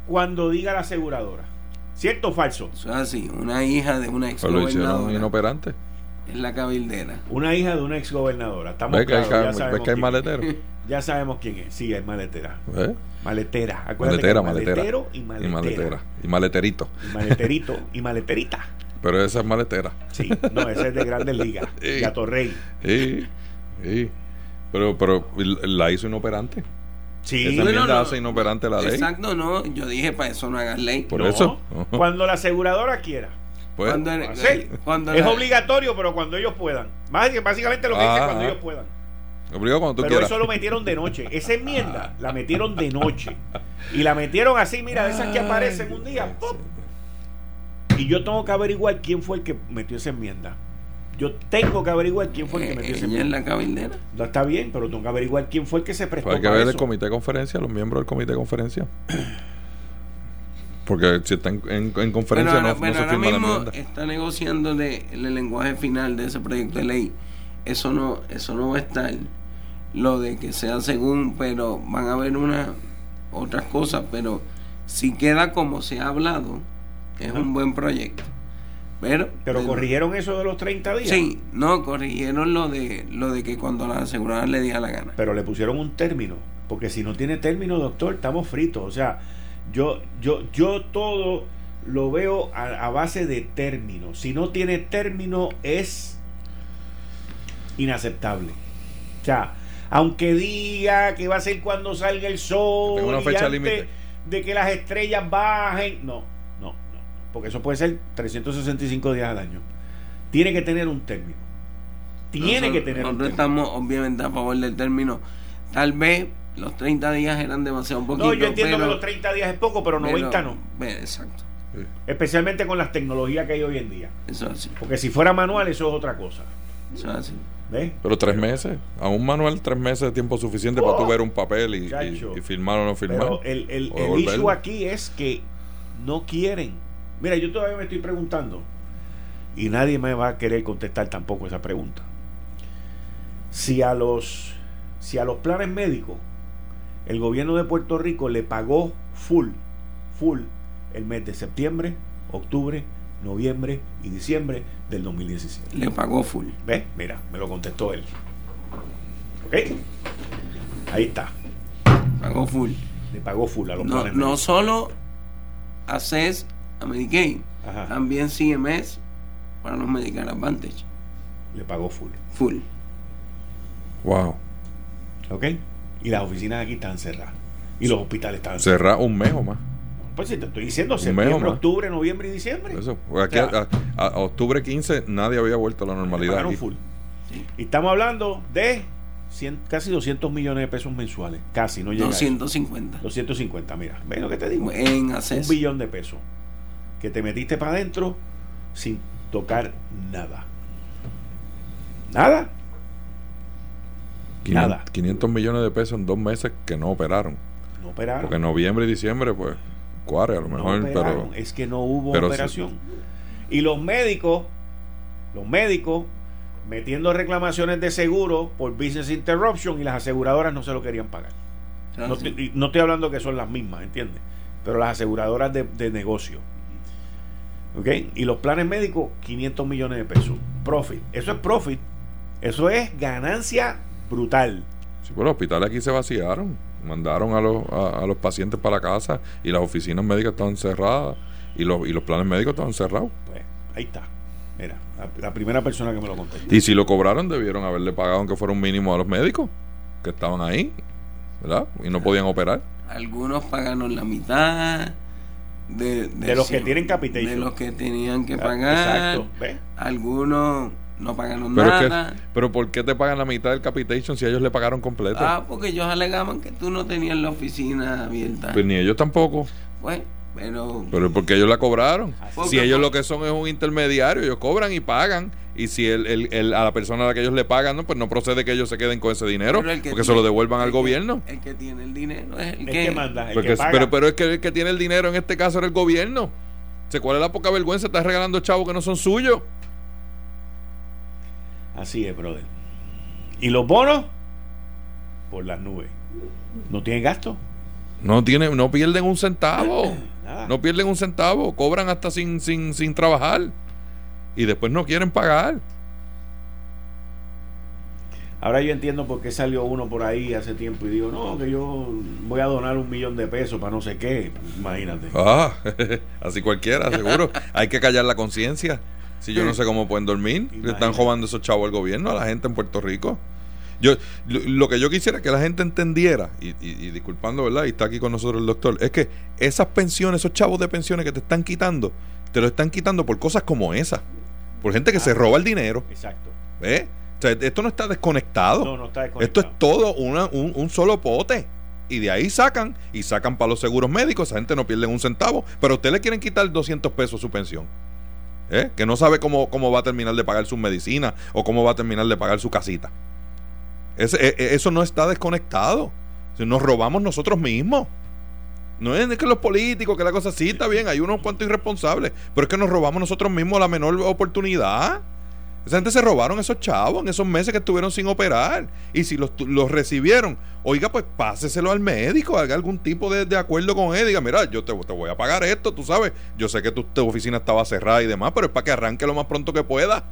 cuando diga la aseguradora. ¿Cierto o falso? Eso es así, una hija de una ex gobernadora. inoperante? Es la cabildera. Una hija de una ex gobernadora. Estamos ¿Ves que hay, que hay maletero? Ya sabemos quién es. Sí, es maletera. ¿Eh? Maletera. maletera, maletera. y maletera. Y maleterito. Y maleterito y maleterita. Pero esa es maletera. Sí, no, esa es de Grandes Ligas. Sí. Gato Rey. Sí, sí. Pero, pero la hizo inoperante. Sí, Esa enmienda hace inoperante la ley. Exacto, no. Yo dije, para eso no hagas ley. Por eso. Cuando la aseguradora quiera. Pues, cuando, cuando es obligatorio, pero cuando ellos puedan. Básicamente lo que dice cuando ellos puedan. Pero eso lo metieron de noche. Esa enmienda la metieron de noche. Y la metieron así, mira, de esas que aparecen un día. Y yo tengo que averiguar quién fue el que metió esa enmienda. Yo tengo que averiguar quién fue el que metió esa enmienda. en la cabildera? No está bien, pero tengo que averiguar quién fue el que se prestó. Pues hay que ver el comité de conferencia, los miembros del comité de conferencia. Porque si está en, conferencia no, se firma la enmienda. Está negociando el lenguaje final de ese proyecto de ley. Eso no, eso no va a estar lo de que sea según, pero van a haber una otras cosas, pero si queda como se ha hablado, es un buen proyecto. Pero, pero corrigieron eso de los 30 días. Sí, no, corrigieron lo de lo de que cuando la aseguradora le diera la gana. Pero le pusieron un término, porque si no tiene término, doctor, estamos fritos, o sea, yo yo yo todo lo veo a, a base de término. Si no tiene término es inaceptable. O sea, aunque diga que va a ser cuando salga el sol, una fecha límite de que las estrellas bajen, no, porque eso puede ser 365 días al año. Tiene que tener un término. Tiene que tener un término. estamos obviamente a favor del término. Tal vez los 30 días eran demasiado un poquito. No, yo entiendo que los 30 días es poco, pero 90 no. Exacto. Especialmente con las tecnologías que hay hoy en día. Eso es así. Porque si fuera manual, eso es otra cosa. Eso es así. Pero tres meses, a un manual tres meses de tiempo suficiente para tú ver un papel y, firmar o no firmar. Pero el, el, el issue aquí es que no quieren. Mira, yo todavía me estoy preguntando y nadie me va a querer contestar tampoco esa pregunta. Si a los si a los planes médicos el gobierno de Puerto Rico le pagó full, full el mes de septiembre, octubre, noviembre y diciembre del 2017. Le pagó full. ¿Ves? Mira, me lo contestó él. ¿Ok? Ahí está. Pagó full. Le pagó full a los no, no solo Access a Medicaid. También CMS para los Medicare Advantage. Le pagó full. Full. Wow. ¿Ok? Y las oficinas aquí están cerradas. Y los hospitales están cerrados. Cerradas un mes o más. Pues si te estoy diciendo, septiembre, octubre, noviembre y diciembre. Eso. Aquí a, octubre 15 nadie había vuelto a la normalidad. Full. Y estamos hablando de casi 200 millones de pesos mensuales. Casi, no llega. 250. 250, mira. ¿Ves lo que te digo? En Un billón de pesos. Que te metiste para adentro sin tocar nada. Nada. nada. 500 millones de pesos en dos meses que no operaron. No operaron. Porque noviembre y diciembre, pues, cuare a lo mejor, pero. Es que no hubo operación. Y los médicos, los médicos metiendo reclamaciones de seguro por business interruption y las aseguradoras no se lo querían pagar. No, estoy hablando que son las mismas, ¿entiendes? Pero las aseguradoras de, negocio. ¿Ok? Y los planes médicos, 500 millones de pesos. Profit. Eso es profit. Eso es ganancia brutal. Sí, pues los hospitales aquí se vaciaron. Mandaron a los, a, los pacientes para casa y las oficinas médicas estaban cerradas y los, y los planes médicos estaban cerrados. Pues ahí está. Mira, la, primera persona que me lo conté. Y si lo cobraron, debieron haberle pagado aunque fuera un mínimo a los médicos que estaban ahí, ¿verdad? Y no podían operar. Algunos pagaron la mitad. De, de, los que tienen capitation. De los que tenían que ah, pagar. Exacto. Algunos no pagaron nada. pero ¿por qué te pagan la mitad del capitation si ellos le pagaron completo? Ah, porque ellos alegaban que tú no tenías la oficina abierta. Pues ni ellos tampoco. Pues pero, pero porque ellos la cobraron. Si ellos lo que son es un intermediario, ellos cobran y pagan. Y si el, el, a la persona a la que ellos le pagan, no, pues no procede que ellos se queden con ese dinero, porque se lo devuelvan al gobierno. el que tiene el dinero es el, que, manda. Pero, pero es que el que tiene el dinero en este caso era el gobierno. ¿Cuál es la poca vergüenza? Estás regalando chavos que no son suyos. Así es, brother. ¿Y los bonos? Por las nubes. ¿No tienen gasto? No, tiene, no pierden un centavo. No pierden un centavo, cobran hasta sin, sin, sin trabajar y después no quieren pagar. Ahora yo entiendo por qué salió uno por ahí hace tiempo y digo, no, que yo voy a donar un millón de pesos para no sé qué. Imagínate. Ah, así cualquiera, seguro. Hay que callar la conciencia. Si yo no sé cómo pueden dormir, le están robando esos chavos al gobierno, a la gente en Puerto Rico. Yo, lo, que yo quisiera que la gente entendiera, y, disculpando, ¿verdad? Y está aquí con nosotros el doctor, es que esas pensiones, esos chavos de pensiones que te están quitando, te lo están quitando por cosas como esa. Por gente que se roba el dinero. Exacto. ¿Eh? O sea, esto no está desconectado. No, no está desconectado. Esto es todo una, un, un solo pote y de ahí sacan y sacan para los seguros médicos. Esa gente no pierde un centavo, pero a usted le quieren quitar 200 pesos su pensión. ¿Eh? Que no sabe cómo, cómo va a terminar de pagar su medicina o cómo va a terminar de pagar su casita. E, e, eso no está desconectado. Nos robamos nosotros mismos. No es que los políticos, que la cosa sí está bien, hay unos cuantos irresponsables, pero es que nos robamos nosotros mismos la menor oportunidad. Esa gente se robaron esos chavos en esos meses que estuvieron sin operar. Y si los, los recibieron, oiga, pues páseselo al médico, haga algún tipo de, acuerdo con él. Diga, mira, yo te, te, voy a pagar esto, tú sabes. Yo sé que tu, tu oficina estaba cerrada y demás, pero es para que arranque lo más pronto que pueda.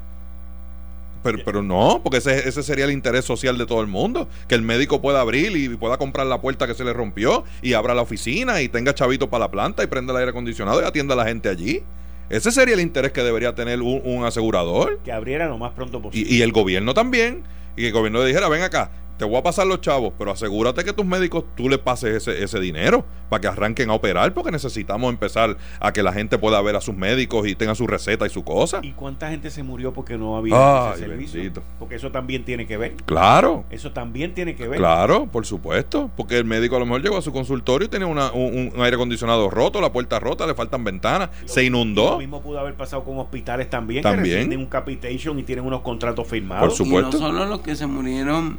Pero, pero no, porque ese, ese sería el interés social de todo el mundo. Que el médico pueda abrir y pueda comprar la puerta que se le rompió y abra la oficina y tenga chavito para la planta y prenda el aire acondicionado y atienda a la gente allí. Ese sería el interés que debería tener un, asegurador. Que abriera lo más pronto posible. Y, y, el gobierno también. Y que el gobierno le dijera, ven acá, te voy a pasar los chavos, pero asegúrate que tus médicos tú le pases ese, ese dinero para que arranquen a operar, porque necesitamos empezar a que la gente pueda ver a sus médicos y tenga su receta y su cosa. ¿Y cuánta gente se murió porque no había ese servicio? Porque eso también tiene que ver. Claro. Eso también tiene que ver. Claro, por supuesto. Porque el médico a lo mejor llegó a su consultorio y tenía un, aire acondicionado roto, la puerta rota, le faltan ventanas, se inundó. Lo mismo pudo haber pasado con hospitales también, también. que tienen un capitation y tienen unos contratos firmados. Por supuesto. Y no solo los que se murieron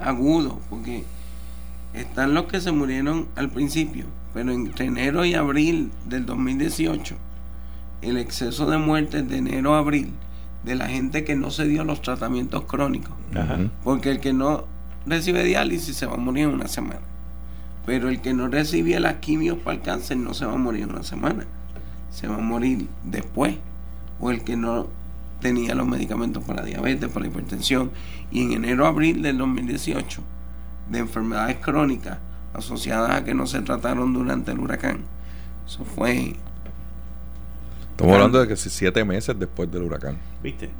agudo, porque están los que se murieron al principio, pero entre enero y abril del 2018, el exceso de muertes de enero a abril de la gente que no se dio los tratamientos crónicos, porque el que no recibe diálisis se va a morir en una semana, pero el que no recibe las quimios para el cáncer no se va a morir en una semana, se va a morir después, o el que no tenía los medicamentos para diabetes, para hipertensión, y en enero-abril del 2018, de enfermedades crónicas asociadas a que no se trataron durante el huracán. Eso fue Estamos hablando de que siete meses después del huracán. ¿Viste?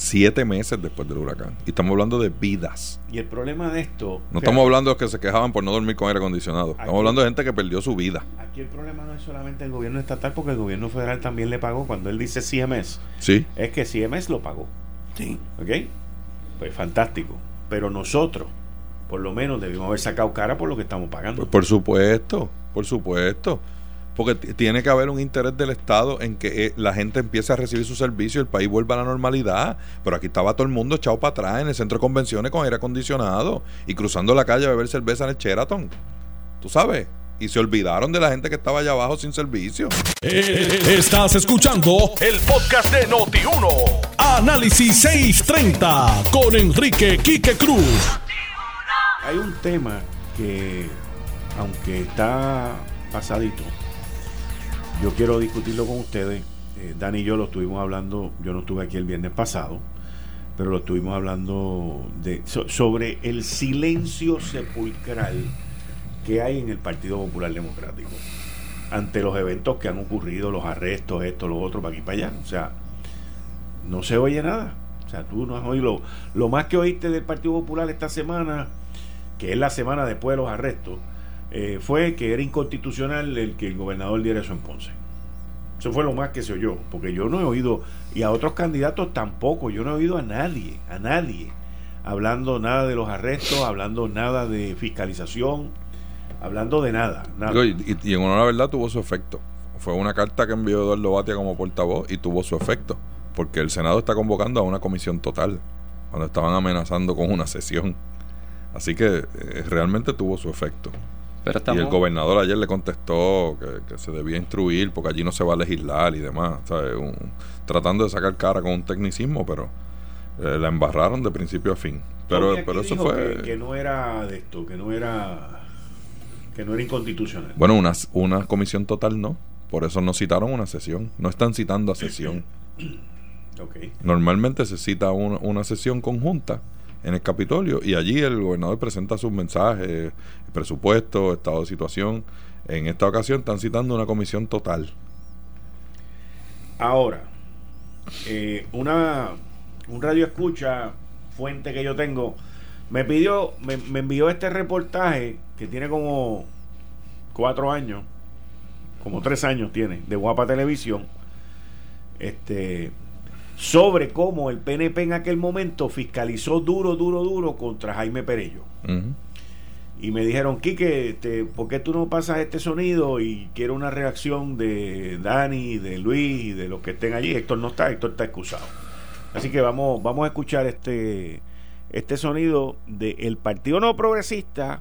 Siete meses después del huracán. Y estamos hablando de vidas. Y el problema de esto. No estamos hablando de que se quejaban por no dormir con aire acondicionado. estamos hablando de gente que perdió su vida. Aquí el problema no es solamente el gobierno estatal, porque el gobierno federal también le pagó. Cuando él dice CMS, sí. es que CMS lo pagó. Sí. ¿Ok? Pues fantástico. Pero nosotros, por lo menos, debimos haber sacado cara por lo que estamos pagando. Pues por supuesto, por supuesto porque tiene que haber un interés del Estado en que eh, la gente empiece a recibir su servicio y el país vuelva a la normalidad. Pero aquí estaba todo el mundo echado para atrás en el centro de convenciones con aire acondicionado y cruzando la calle a beber cerveza en el Sheraton. ¿Tú sabes? Y se olvidaron de la gente que estaba allá abajo sin servicio. Eh, estás escuchando el podcast de Noti1. Análisis 630 con Enrique Quique Cruz. Hay un tema que, aunque está pasadito, yo quiero discutirlo con ustedes. Eh, Dani y yo lo estuvimos hablando, yo no estuve aquí el viernes pasado, pero lo estuvimos hablando de, sobre el silencio sepulcral que hay en el Partido Popular Democrático ante los eventos que han ocurrido, los arrestos, esto, lo otro, para aquí para allá. O sea, no se oye nada. O sea, tú no has oído. Lo más que oíste del Partido Popular esta semana, que es la semana después de los arrestos, eh, fue que era inconstitucional el que el gobernador diera eso en Ponce. Eso fue lo más que se oyó, porque yo no he oído, y a otros candidatos tampoco, yo no he oído a nadie, a nadie, hablando nada de los arrestos, hablando nada de fiscalización, hablando de nada. Y, en honor la verdad tuvo su efecto. Fue una carta que envió Eduardo Batia como portavoz y tuvo su efecto, porque el Senado está convocando a una comisión total, cuando estaban amenazando con una sesión. Así que eh, realmente tuvo su efecto. Y el gobernador ayer le contestó que, se debía instruir porque allí no se va a legislar y demás. tratando de sacar cara con un tecnicismo, pero eh, la embarraron de principio a fin. Pero, pero eso fue. Que, no era de esto, que no era. que no era inconstitucional. Bueno, una, una comisión total no. Por eso no citaron una sesión. No están citando a sesión. Normalmente se cita una sesión conjunta en el Capitolio y allí el gobernador presenta sus mensajes, presupuesto, estado de situación. En esta ocasión están citando una comisión total. Ahora, eh, una un radio escucha fuente que yo tengo me pidió, me, me envió este reportaje que tiene como cuatro años, como tres años tiene, de Guapa Televisión. Este sobre cómo el PNP en aquel momento fiscalizó duro, duro, duro contra Jaime Perello. Y me dijeron, Quique, este, ¿por qué tú no pasas este sonido? Y quiero una reacción de Dani, de Luis y de los que estén allí. Héctor no está, Héctor está excusado. Así que vamos, vamos a escuchar este, este sonido del Partido No Progresista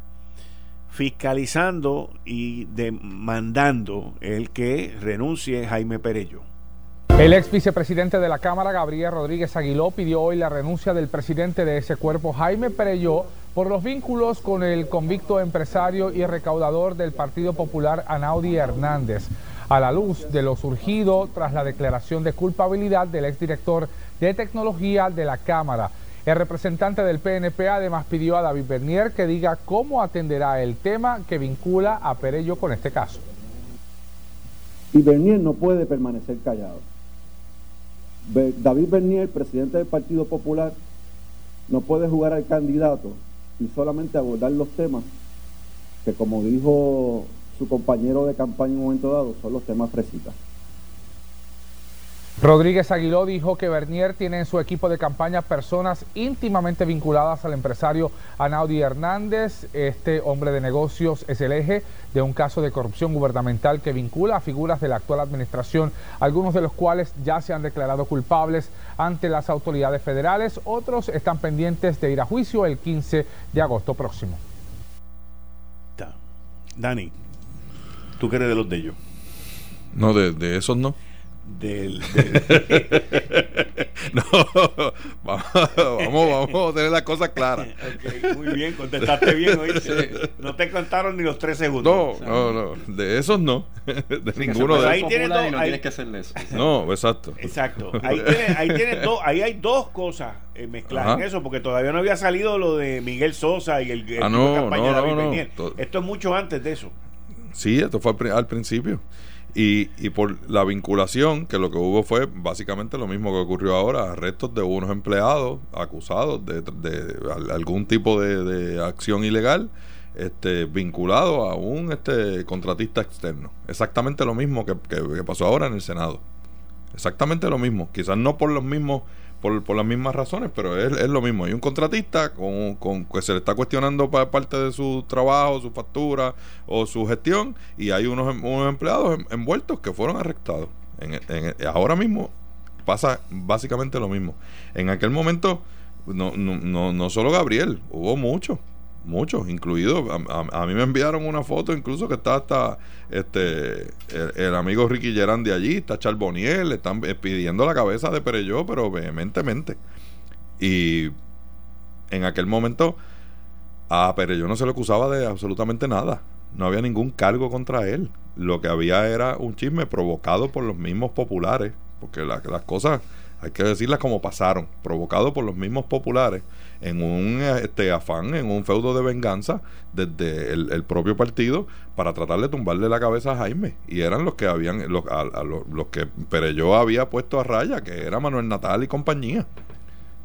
fiscalizando y demandando el que renuncie Jaime Perello. El ex vicepresidente de la Cámara, Gabriel Rodríguez Aguiló, pidió hoy la renuncia del presidente de ese cuerpo, Jaime Pereyó, por los vínculos con el convicto empresario y recaudador del Partido Popular, Anaudi Hernández, a la luz de lo surgido tras la declaración de culpabilidad del exdirector de tecnología de la Cámara. El representante del PNP además pidió a David Bernier que diga cómo atenderá el tema que vincula a Perello con este caso. Y Bernier no puede permanecer callado. David Bernier, presidente del Partido Popular, no puede jugar al candidato y solamente abordar los temas que, como dijo su compañero de campaña en un momento dado, son los temas fresitas. Rodríguez Aguiló dijo que Bernier tiene en su equipo de campaña personas íntimamente vinculadas al empresario Anaudi Hernández. Este hombre de negocios es el eje de un caso de corrupción gubernamental que vincula a figuras de la actual administración, algunos de los cuales ya se han declarado culpables ante las autoridades federales, otros están pendientes de ir a juicio el 15 de agosto próximo. Dani, ¿tú qué eres de los de ellos? No, de, de esos no del, no vamos, vamos, a tener las cosas claras muy bien contestaste bien no te contaron ni los tres segundos. No no no de esos no de ninguno de ahí tienes dos, no tienes que hacerle eso. No exacto. Exacto. Ahí tienes, ahí tienes dos ahí hay dos cosas eh, mezcladas en eso porque todavía no había salido lo de Miguel Sosa y el, el ah, no, no, no, esto es mucho antes de eso. Sí esto fue al principio Y, y por la vinculación, que lo que hubo fue básicamente lo mismo que ocurrió ahora, arrestos de unos empleados acusados de, algún tipo de, acción ilegal este, vinculado a un este, contratista externo. Exactamente lo mismo que pasó ahora en el Senado. Exactamente lo mismo. Quizás no por los mismos por, por las mismas razones, pero es, es, lo mismo. Hay un contratista con, con, que se le está cuestionando parte de su trabajo, su factura o su gestión, y hay unos, em, unos empleados envueltos que fueron arrestados. En, ahora mismo pasa básicamente lo mismo. En aquel momento, no, no, no, no solo Gabriel, hubo muchos muchos, incluidos. A, mí me enviaron una foto incluso que está hasta este el, amigo Ricky de allí, está Charboniel, le están pidiendo la cabeza de Pereyó, pero vehementemente. Y en aquel momento a Pereyó no se le acusaba de absolutamente nada. No había ningún cargo contra él. Lo que había era un chisme provocado por los mismos populares, porque las cosas hay que decirlas como pasaron, provocado por los mismos populares en un este, afán, en un feudo de venganza desde el, propio partido para tratar de tumbarle la cabeza a Jaime. Y eran los que habían, los, a, los, que Pereyó había puesto a raya, que era Manuel Natal y compañía,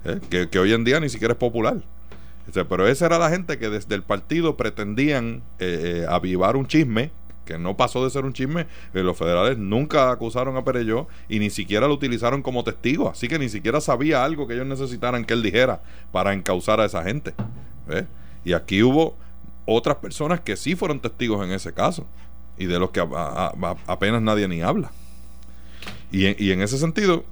¿eh? que, hoy en día ni siquiera es popular. pero esa era la gente que desde el partido pretendían eh, eh, avivar un chisme que no pasó de ser un chisme, que los federales nunca acusaron a Pereyó y ni siquiera lo utilizaron como testigo, así que ni siquiera sabía algo que ellos necesitaran que él dijera para encausar a esa gente. Y aquí hubo otras personas que sí fueron testigos en ese caso y de los que apenas nadie ni habla. Y en, y en, ese sentido,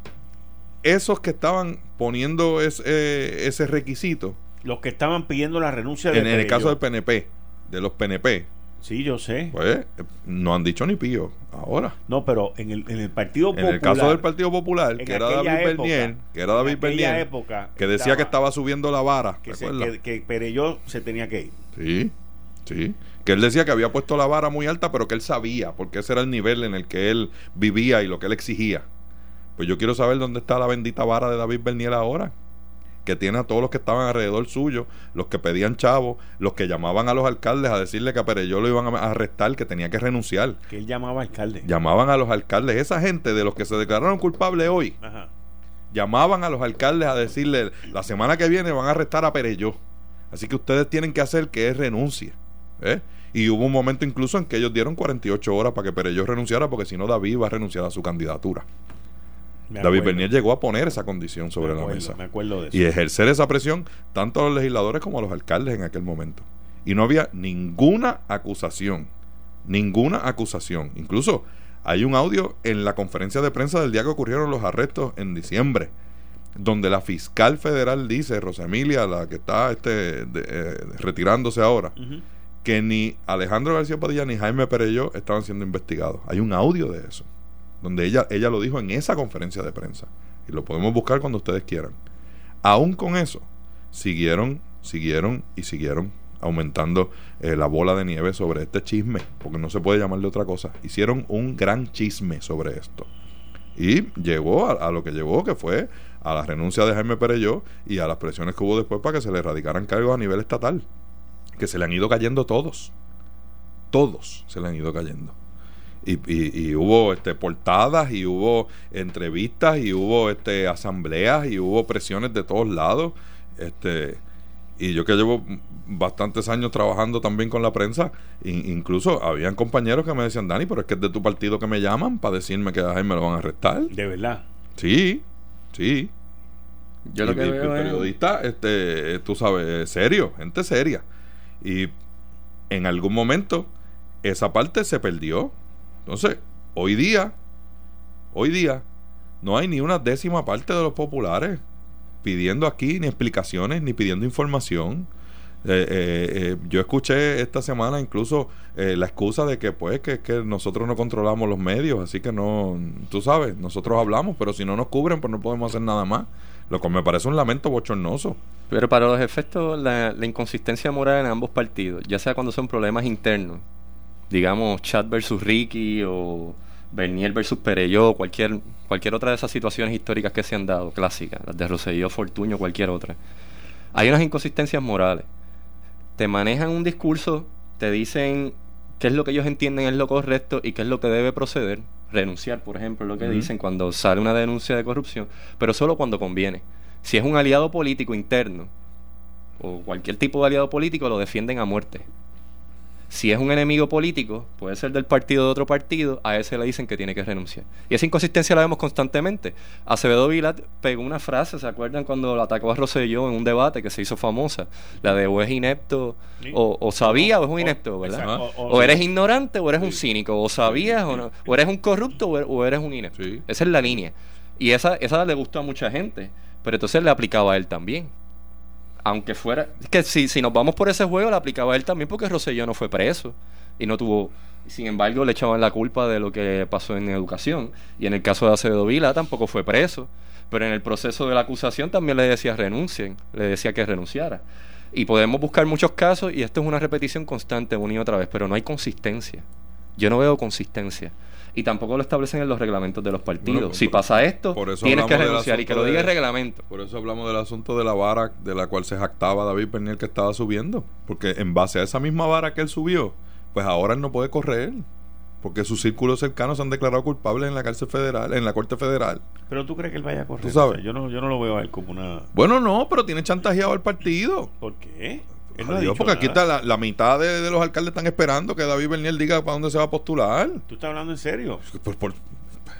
esos que estaban poniendo ese, ese requisito. Los que estaban pidiendo la renuncia de En el caso del PNP, de los PNP, Sí, yo sé. Pues no han dicho ni pío ahora. No, pero en el, en el Partido Popular. En el caso del Partido Popular, que era David Bernier, que era David Bernier, época que decía que estaba subiendo la vara. Que, se, que, que Pereyó se tenía que ir. Sí, sí. Que él decía que había puesto la vara muy alta, pero que él sabía, porque ese era el nivel en el que él vivía y lo que él exigía. Pues yo quiero saber dónde está la bendita vara de David Bernier ahora que tiene a todos los que estaban alrededor suyo, los que pedían chavos, los que llamaban a los alcaldes a decirle que a Pereyó lo iban a arrestar, que tenía que renunciar. Que él llamaba alcalde. Llamaban a los alcaldes. Esa gente de los que se declararon culpables hoy, llamaban a los alcaldes a decirle, la semana que viene van a arrestar a Pereyó. Así que ustedes tienen que hacer que él renuncie. ¿eh? Y hubo un momento incluso en que ellos dieron 48 horas para que Pereyó renunciara, porque si no David iba a renunciar a su candidatura. David Bernier llegó a poner esa condición sobre la mesa. Y ejercer esa presión tanto a los legisladores como a los alcaldes en aquel momento. Y no había ninguna acusación. Ninguna acusación. Incluso hay un audio en la conferencia de prensa del día que ocurrieron los arrestos en diciembre, donde la fiscal federal dice, Rosemilia, la que está este, eh, retirándose ahora, que ni Alejandro García Padilla ni Jaime Perello estaban siendo investigados. Hay un audio de eso donde ella, ella lo dijo en esa conferencia de prensa. Y lo podemos buscar cuando ustedes quieran. Aún con eso, siguieron, siguieron y siguieron aumentando eh, la bola de nieve sobre este chisme, porque no se puede llamarle otra cosa. Hicieron un gran chisme sobre esto. Y llegó a, lo que llegó, que fue a la renuncia de Jaime Pereyó y a las presiones que hubo después para que se le erradicaran cargos a nivel estatal. Que se le han ido cayendo todos. Todos se le han ido cayendo. Y, y, hubo este portadas y hubo entrevistas y hubo este asambleas y hubo presiones de todos lados este y yo que llevo bastantes años trabajando también con la prensa incluso habían compañeros que me decían Dani pero es que es de tu partido que me llaman para decirme que a Jaime lo van a arrestar de verdad sí sí. Yo lo que veo periodista este tú sabes serio gente seria. Y en algún momento esa parte se perdió entonces, hoy día, hoy día, no hay ni una décima parte de los populares pidiendo aquí ni explicaciones ni pidiendo información. Eh, eh, eh, yo escuché esta semana incluso la excusa de que pues que, que, nosotros no controlamos los medios, así que no, tú sabes, nosotros hablamos, pero si no nos cubren pues no podemos hacer nada más, lo que me parece un lamento bochornoso. Pero para los efectos, la, la inconsistencia moral en ambos partidos, ya sea cuando son problemas internos, digamos, Chad versus Ricky o Bernier versus Pereyó, cualquier, cualquier otra de esas situaciones históricas que se han dado, clásicas, las de Rosselló, Fortuño, cualquier otra. Hay unas inconsistencias morales. Te manejan un discurso, te dicen qué es lo que ellos entienden es lo correcto y qué es lo que debe proceder. Renunciar, por ejemplo, es lo que dicen cuando sale una denuncia de corrupción, pero solo cuando conviene. Si es un aliado político interno o cualquier tipo de aliado político, lo defienden a muerte. Si es un enemigo político, puede ser del partido de otro partido, a ese le dicen que tiene que renunciar. Y esa inconsistencia la vemos constantemente. Acevedo Vilat pegó una frase, ¿se acuerdan cuando lo atacó a Rosselló en un debate que se hizo famosa? La de o es inepto, o, sabía o es un inepto, ¿verdad? O, eres ignorante o eres un cínico, o sabías o no, o eres un corrupto o eres un inepto. Esa es la línea. Y esa, esa le gustó a mucha gente, pero entonces le aplicaba a él también aunque fuera. Que si, si nos vamos por ese juego, le aplicaba él también porque Rosselló no fue preso y no tuvo. Sin embargo, le echaban la culpa de lo que pasó en educación. Y en el caso de Acevedo Vila tampoco fue preso. Pero en el proceso de la acusación también le decía renuncien, le decía que renunciara. Y podemos buscar muchos casos y esto es una repetición constante una y otra vez, pero no hay consistencia. Yo no veo consistencia y tampoco lo establecen en los reglamentos de los partidos. Si pasa esto, tienes que renunciar y que lo diga el reglamento. Por eso hablamos del asunto de la vara de la cual se jactaba David Pernier que estaba subiendo. Porque en base a esa misma vara que él subió, pues ahora él no puede correr. Porque sus círculos cercanos se han declarado culpables en la cárcel federal, en la corte federal. Pero tú crees que él vaya a correr. ¿Tú sabes? yo no, yo no lo veo a él como una. Bueno, no, pero tiene chantajeado al partido. ¿Por qué? Porque aquí está la, mitad de, los alcaldes están esperando que David Bernier diga para dónde se va a postular. ¿Tú estás hablando en serio?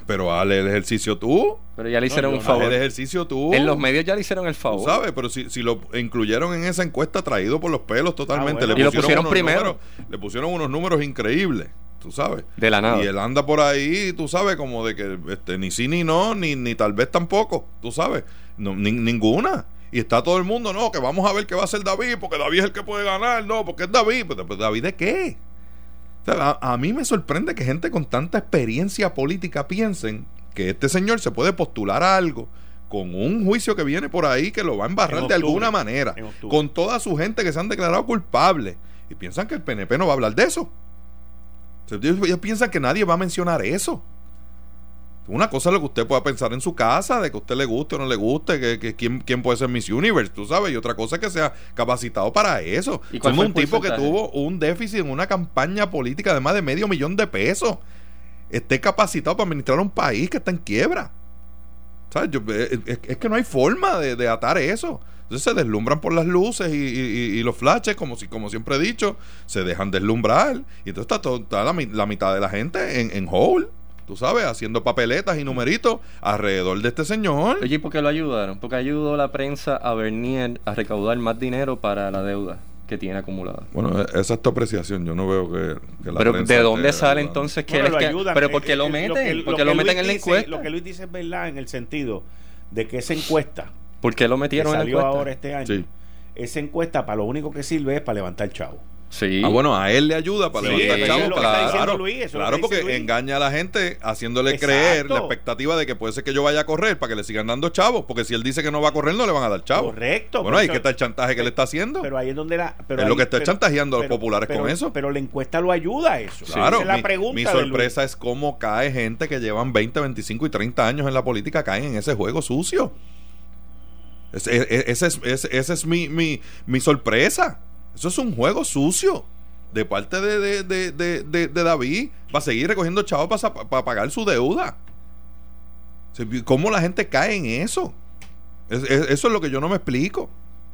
pero haz el ejercicio tú. Pero ya le hicieron un favor. el ejercicio tú. En los medios ya le hicieron el favor. ¿Sabes? Pero si, si lo incluyeron en esa encuesta traído por los pelos totalmente. Ah, le pusieron y lo pusieron primero. le pusieron unos números increíbles. Tú sabes. De la nada. Y él anda por ahí, tú sabes, como de que este, ni sí ni no, ni, ni tal vez tampoco. Tú sabes. No, ninguna y está todo el mundo, no, que vamos a ver qué va a hacer David, porque David es el que puede ganar, no, porque es David. Pues, pues David de qué? a, mí me sorprende que gente con tanta experiencia política piensen que este señor se puede postular a algo con un juicio que viene por ahí que lo va a embarrar de alguna manera, con toda su gente que se han declarado culpables. Y piensan que el PNP no va a hablar de eso. ellos piensan que nadie va a mencionar eso. Una cosa es lo que usted pueda pensar en su casa, de que a usted le guste o no le guste, que, quién, quién, puede ser Miss Universe, tú sabes, y otra cosa es que sea capacitado para eso. ¿Y Somos un tipo que tuvo un déficit en una campaña política de más de medio millón de pesos. Esté capacitado para administrar un país que está en quiebra. ¿Sabes? Eh, eh, es, que no hay forma de, atar eso. Entonces se deslumbran por las luces y, los flashes, como, si, como siempre he dicho, se dejan deslumbrar. Y entonces está, la, mitad de la gente en, en hole tú sabes, haciendo papeletas y numeritos alrededor de este señor. Oye, ¿y por qué lo ayudaron? Porque ayudó la prensa a Bernier a recaudar más dinero para la deuda que tiene acumulada. Bueno, e-, esa es tu apreciación. Yo no veo que, la Pero ¿de dónde sale entonces que, bueno, que Pero ¿por qué lo meten? ¿Por qué lo, meten en la encuesta? Lo que Luis dice es verdad en el sentido de que esa encuesta. ¿Por qué lo metieron en la encuesta? ahora este año. Esa encuesta para lo único que sirve es para levantar chavo. Ah, bueno, a él le ayuda para levantar chavo. Claro, claro porque engaña a la gente haciéndole creer la expectativa de que puede ser que yo vaya a correr para que le sigan dando chavos. Porque si él dice que no va a correr, no le van a dar chavos. Correcto. Bueno, ahí que está el chantaje que le está haciendo. Pero ahí es donde la. es lo que está chantajeando a los populares con eso. Pero la encuesta lo ayuda a eso. Claro. la mi, pregunta mi sorpresa es cómo cae gente que llevan 20, 25 y 30 años en la política, caen en ese juego sucio. Esa es, ese, es mi, mi, mi sorpresa. Eso es un juego sucio de parte de, de, de, de David para seguir recogiendo chavos para, pagar su deuda. ¿Cómo la gente cae en eso? eso es lo que yo no me explico.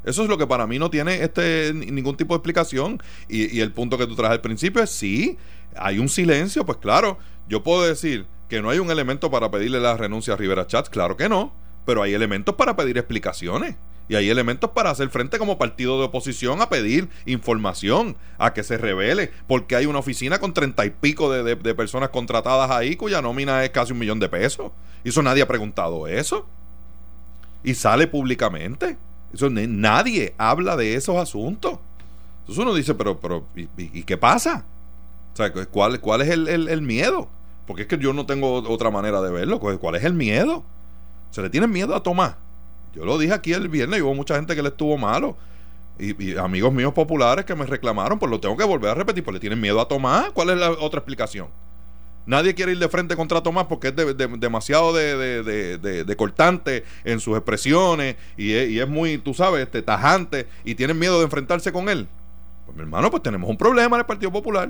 Eso es lo que para mí no tiene este ningún tipo de explicación. Y, el punto que tú traes al principio es sí, hay un silencio, pues claro, yo puedo decir que no hay un elemento para pedirle la renuncia a Rivera Chats, claro que no, pero hay elementos para pedir explicaciones. Y hay elementos para hacer frente como partido de oposición a pedir información, a que se revele, porque hay una oficina con treinta y pico de, personas contratadas ahí cuya nómina es casi un millón de pesos. Y eso nadie ha preguntado eso. Y sale públicamente. Eso, nadie habla de esos asuntos. Entonces uno dice, pero, pero ¿y, qué pasa? ¿cuál, cuál es el, el, miedo? Porque es que yo no tengo otra manera de verlo. ¿Cuál es el miedo? ¿Se le tiene miedo a tomar? Yo lo dije aquí el viernes y hubo mucha gente que le estuvo malo. Y, amigos míos populares que me reclamaron, pues lo tengo que volver a repetir, pues le tienen miedo a Tomás. ¿Cuál es la otra explicación? Nadie quiere ir de frente contra Tomás porque es demasiado de, cortante en sus expresiones y es, muy, tú sabes, este, tajante y tienen miedo de enfrentarse con él. Pues mi hermano, pues tenemos un problema en el Partido Popular.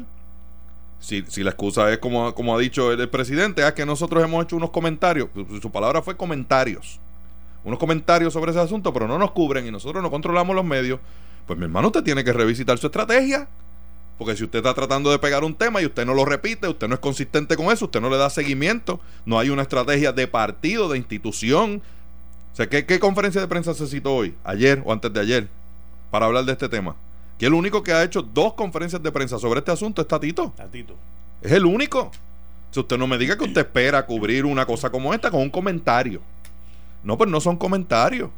Si, si la excusa es como, como ha dicho el, presidente, es que nosotros hemos hecho unos comentarios, su palabra fue comentarios, unos comentarios sobre ese asunto, pero no nos cubren y nosotros no controlamos los medios, pues mi hermano usted tiene que revisitar su estrategia. Porque si usted está tratando de pegar un tema y usted no lo repite, usted no es consistente con eso, usted no le da seguimiento, no hay una estrategia de partido, de institución. O sea, ¿qué, qué conferencia de prensa se citó hoy, ayer o antes de ayer, para hablar de este tema? Que el único que ha hecho dos conferencias de prensa sobre este asunto es Tatito. Tatito. Es el único. Si usted no me diga que usted espera cubrir una cosa como esta con un comentario. No, pues no son comentarios.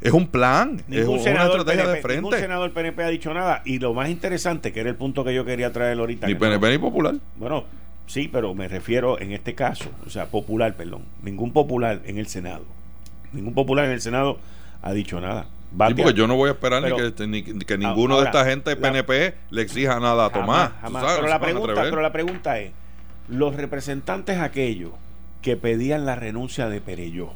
Es un plan, ningún es una estrategia de frente. Ningún senador PNP ha dicho nada. Y lo más interesante, que era el punto que yo quería traer ahorita. Ni PNP ni popular. Bueno, sí, pero me refiero en este caso, o sea, popular, perdón. Ningún popular en el Senado. Ningún popular en el Senado ha dicho nada. Sí, porque yo no voy a esperar ni, que, ninguno de esta gente de PNP le exija nada a Tomás. pero, la pregunta, pero la pregunta es, los representantes aquellos que pedían la renuncia de Pereyó,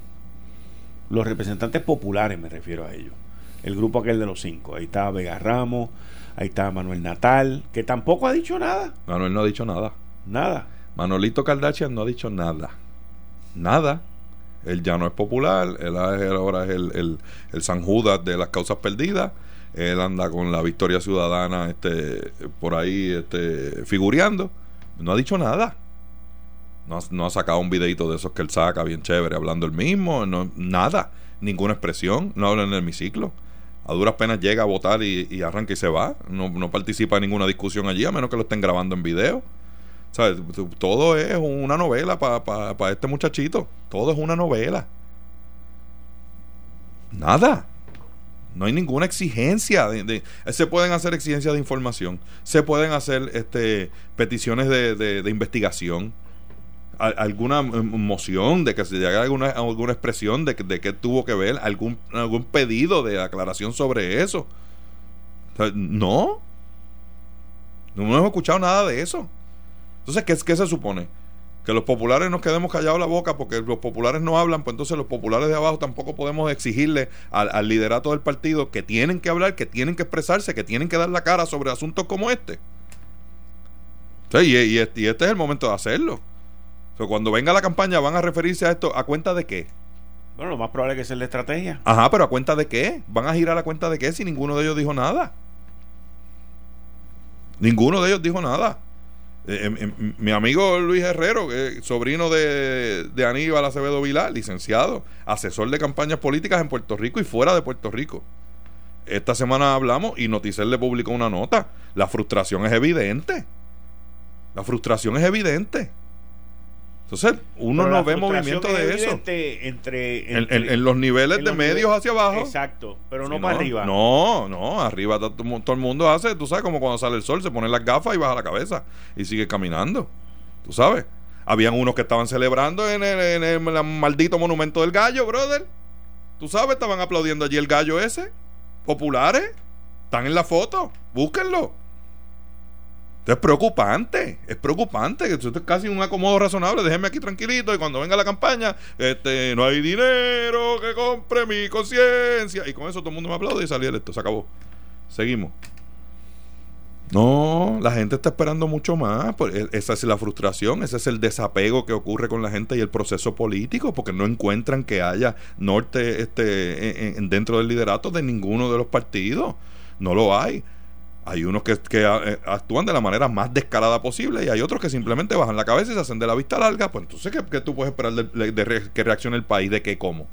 los representantes populares me refiero a ellos, el grupo aquel de los cinco, ahí estaba Vega Ramos, ahí estaba Manuel Natal, que tampoco ha dicho nada. Manuel no ha dicho nada. Nada. Manolito Kardashian no ha dicho nada. Nada. Él ya no es popular, él ahora es el, el, San Judas de las causas perdidas. Él anda con la victoria ciudadana este, por ahí este, figureando. No ha dicho nada. No, ha sacado un videito de esos que él saca bien chévere, hablando el mismo. No, nada. Ninguna expresión. No habla en el hemiciclo. A duras penas llega a votar y, arranca y se va. No, no participa en ninguna discusión allí, a menos que lo estén grabando en video. Todo es una novela para este muchachito. Todo es una novela. Nada. No hay ninguna exigencia. De, se pueden hacer exigencias de información. Se pueden hacer este, peticiones de, investigación. Alguna moción de que se llegue alguna, alguna expresión de, de que tuvo que ver. Algún, algún pedido de aclaración sobre eso. no. No hemos escuchado nada de eso. Entonces, ¿qué, ¿qué se supone? Que los populares nos quedemos callados la boca porque los populares no hablan, pues entonces los populares de abajo tampoco podemos exigirle al, liderato del partido que tienen que hablar, que tienen que expresarse, que tienen que dar la cara sobre asuntos como este. y, este, es el momento de hacerlo. Cuando venga la campaña van a referirse a esto a cuenta de qué. Bueno, lo más probable es que sea la estrategia. Ajá, pero a cuenta de qué? Van a girar a cuenta de qué si ninguno de ellos dijo nada. Ninguno de ellos dijo nada. Eh, em, em, mi amigo Luis Herrero, sobrino de, de, Aníbal Acevedo Vilar, licenciado, asesor de campañas políticas en Puerto Rico y fuera de Puerto Rico. Esta semana hablamos y Noticel le publicó una nota. La frustración es evidente. La frustración es evidente. Entonces, uno no ve movimiento de eso. Entre, en, los niveles de medios hacia abajo. Exacto, pero no para arriba. No, no, arriba todo, el mundo hace, tú sabes, como cuando sale el sol, se pone las gafas y baja la cabeza y sigue caminando. Tú sabes. Habían unos que estaban celebrando en el, en el maldito monumento del gallo, brother. Tú sabes, estaban aplaudiendo allí el gallo ese. Populares. Están en la foto. Búsquenlo es preocupante, es preocupante, que esto es casi un acomodo razonable, déjenme aquí tranquilito y cuando venga la campaña, este, no hay dinero que compre mi conciencia. Y con eso todo el mundo me aplaude y salí esto, se acabó. Seguimos. No, la gente está esperando mucho más. Pues, e, esa es la frustración, ese es el desapego que ocurre con la gente y el proceso político, porque no encuentran que haya norte este, dentro del liderato de ninguno de los partidos. No lo hay. Hay unos que, eh, actúan de la manera más descarada posible y hay otros que simplemente bajan la cabeza y se hacen de la vista larga. Pues entonces, ¿qué, tú puedes esperar de, que reaccione el país? ¿De qué? ¿Cómo?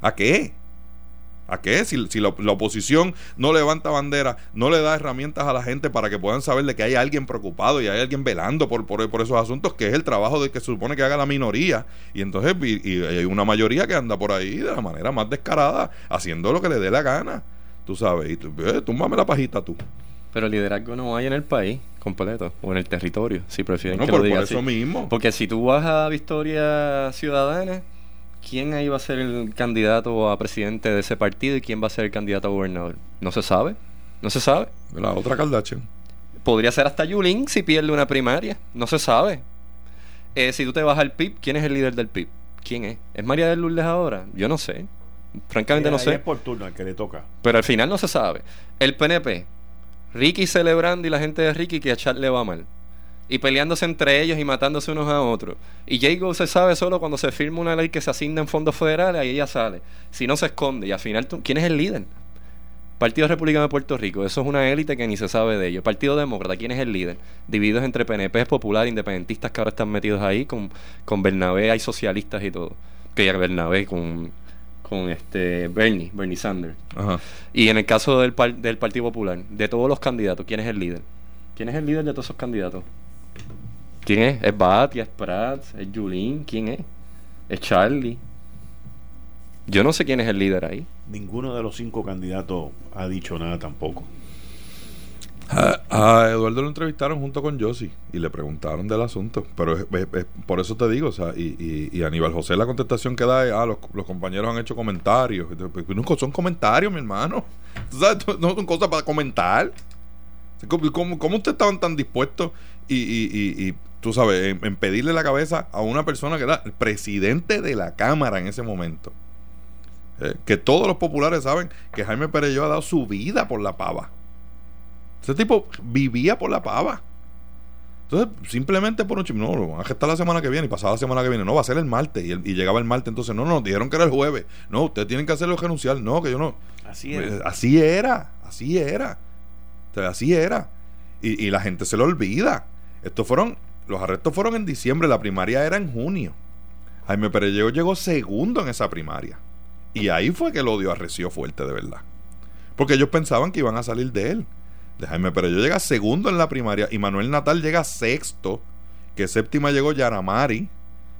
¿A qué? ¿A qué? Si, la, oposición no levanta bandera, no le da herramientas a la gente para que puedan saber de que hay alguien preocupado y hay alguien velando por, por, esos asuntos, que es el trabajo de que se supone que haga la minoría. Y entonces y, hay una mayoría que anda por ahí de la manera más descarada, haciendo lo que le dé la gana. Tú sabes, y tú, eh, túmbame la pajita tú. Pero el liderazgo no hay en el país completo o en el territorio, si prefieren que lo diga por eso mismo. Porque si tú vas a Victoria Ciudadana, ¿quién ahí va a ser el candidato a presidente de ese partido y quién va a ser el candidato a gobernador? No se sabe. No se sabe. La otra Kardashian. Podría ser hasta Yulín si pierde una primaria. No se sabe. Eh, si tú te vas al PIB, ¿quién es el líder del PIB? ¿Quién es? ¿Es María de Lourdes ahora? Yo no sé. Francamente no sé. Es por turno que le toca. Pero al final no se sabe. El PNP. Ricky celebrando y la gente de Ricky que a Chad le va mal. Y peleándose entre ellos y matándose unos a otros. Y Jago se sabe solo cuando se firma una ley que se asigna en fondos federales, ahí ella sale. Si no se esconde. Y al final, ¿quién es el líder? Partido Republicano de Puerto Rico, eso es una élite que ni se sabe de ello. Partido Demócrata, ¿quién es el líder? Divididos entre PNP, Popular, independentistas que ahora están metidos ahí, con, con Bernabé, hay socialistas y todo. Que ya Bernabé con, con este Bernie, Bernie Sanders. Y en el caso del, del Partido Popular, de todos los candidatos, ¿quién es el líder? ¿Quién es el líder de todos esos candidatos? ¿Quién es? ¿Es Batia? ¿Es Prats? ¿Es Julín? ¿Quién es? ¿Es Charlie? Yo no sé quién es el líder ahí. Ninguno de los cinco candidatos ha dicho nada tampoco. A, Eduardo lo entrevistaron junto con Josie y le preguntaron del asunto. Pero por eso te digo, o sea, y, Aníbal José la contestación que da es, ah, los, compañeros han hecho comentarios. Pues, son comentarios, mi hermano. No son cosas para comentar. ¿Cómo, cómo estaban tan dispuestos y, y, tú sabes, en, pedirle la cabeza a una persona que era el presidente de la Cámara en ese momento? Eh, que todos los populares saben que Jaime Perello ha dado su vida por la pava. Ese tipo vivía por la pava. Entonces, simplemente por un chip, no, lo van a gestar la semana que viene y pasada la semana que viene. No, va a ser el martes. Y, llegaba el martes, entonces, no, no, dijeron que era el jueves. No, ustedes tienen que hacerlo renunciar. No, que yo no. Así era. Eh, así era, así era. así era. Y, y la gente se lo olvida. Estos fueron, los arrestos fueron en diciembre, la primaria era en junio. Jaime Perello llegó segundo en esa primaria. Y ahí fue que el odio arreció fuerte de verdad. Porque ellos pensaban que iban a salir de él de Jaime yo llega segundo en la primaria y Manuel Natal llega sexto, que séptima llegó Yaramari,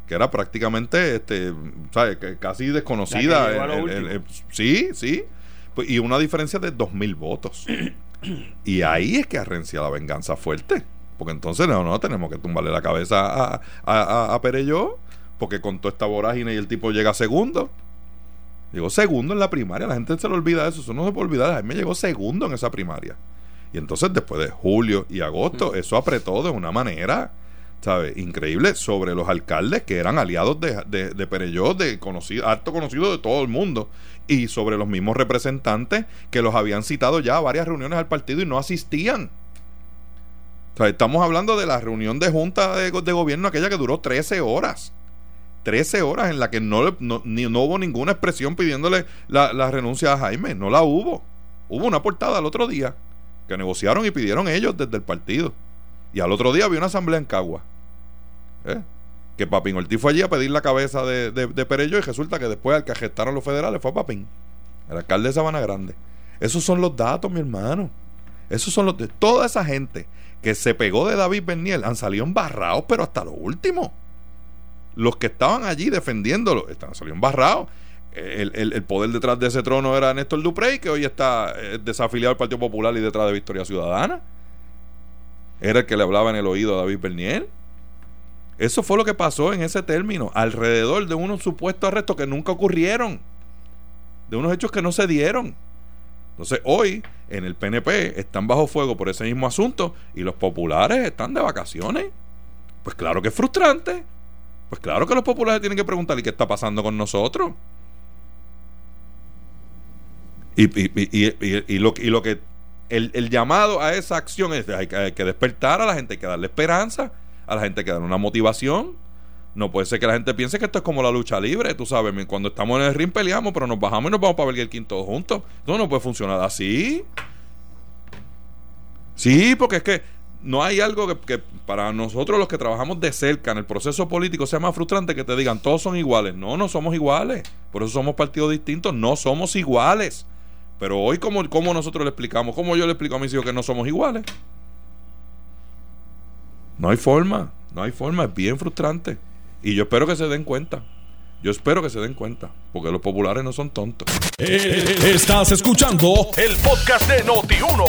que era prácticamente este, ¿sabes? casi desconocida. sí, sí. Pues, y una diferencia de dos mil votos. y ahí es que arrencia la venganza fuerte. Porque entonces no, no, tenemos que tumbarle la cabeza a, a, a, Pereyó, porque con toda esta vorágine y el tipo llega segundo. Llegó segundo en la primaria, la gente se le olvida eso, eso no se puede olvidar. Jaime llegó segundo en esa primaria. Y entonces después de julio y agosto, eso apretó de una manera, ¿sabes? Increíble sobre los alcaldes que eran aliados de, de, de Pereyó, de conocido, harto conocido de todo el mundo, y sobre los mismos representantes que los habían citado ya a varias reuniones al partido y no asistían. O sea, estamos hablando de la reunión de junta de, gobierno, aquella que duró 13 horas. 13 horas en la que no, no, no hubo ninguna expresión pidiéndole la, la renuncia a Jaime. No la hubo. Hubo una portada el otro día que negociaron y pidieron ellos desde el partido. Y al otro día había una asamblea en Cagua. ¿Eh? Que Papín Ortiz fue allí a pedir la cabeza de, de, Perello y resulta que después al que gestaron los federales fue Papín, el alcalde de Sabana Grande. Esos son los datos, mi hermano. Esos son los de toda esa gente que se pegó de David Berniel han salido embarrados, pero hasta lo último. Los que estaban allí defendiéndolo están saliendo embarrados el, poder detrás de ese trono era Néstor Duprey, que hoy está eh, desafiliado al Partido Popular y detrás de Victoria Ciudadana. Era el que le hablaba en el oído a David Bernier. Eso fue lo que pasó en ese término, alrededor de unos supuestos arrestos que nunca ocurrieron, de unos hechos que no se dieron. Entonces, hoy en el PNP están bajo fuego por ese mismo asunto y los populares están de vacaciones. Pues claro que es frustrante. Pues claro que los populares tienen que preguntar, ¿y qué está pasando con nosotros? Y, y, lo, lo que el, llamado a esa acción es hay que, hay que despertar a la gente, hay que darle esperanza, a la gente hay que darle una motivación. No puede ser que la gente piense que esto es como la lucha libre, tú sabes, cuando estamos en el ring peleamos, pero nos bajamos y nos vamos para ver el quinto juntos. No, no puede funcionar así. Sí, porque es que no hay algo que, para nosotros los que trabajamos de cerca en el proceso político sea más frustrante que te digan todos son iguales. No, no somos iguales. Por eso somos partidos distintos. No somos iguales. Pero hoy, como nosotros le explicamos? ¿Cómo yo le explico a mis hijos que no somos iguales? No hay forma, no hay forma, es bien frustrante. Y yo espero que se den cuenta. Yo espero que se den cuenta, porque los populares no son tontos. Eh, estás escuchando el podcast de Noti1.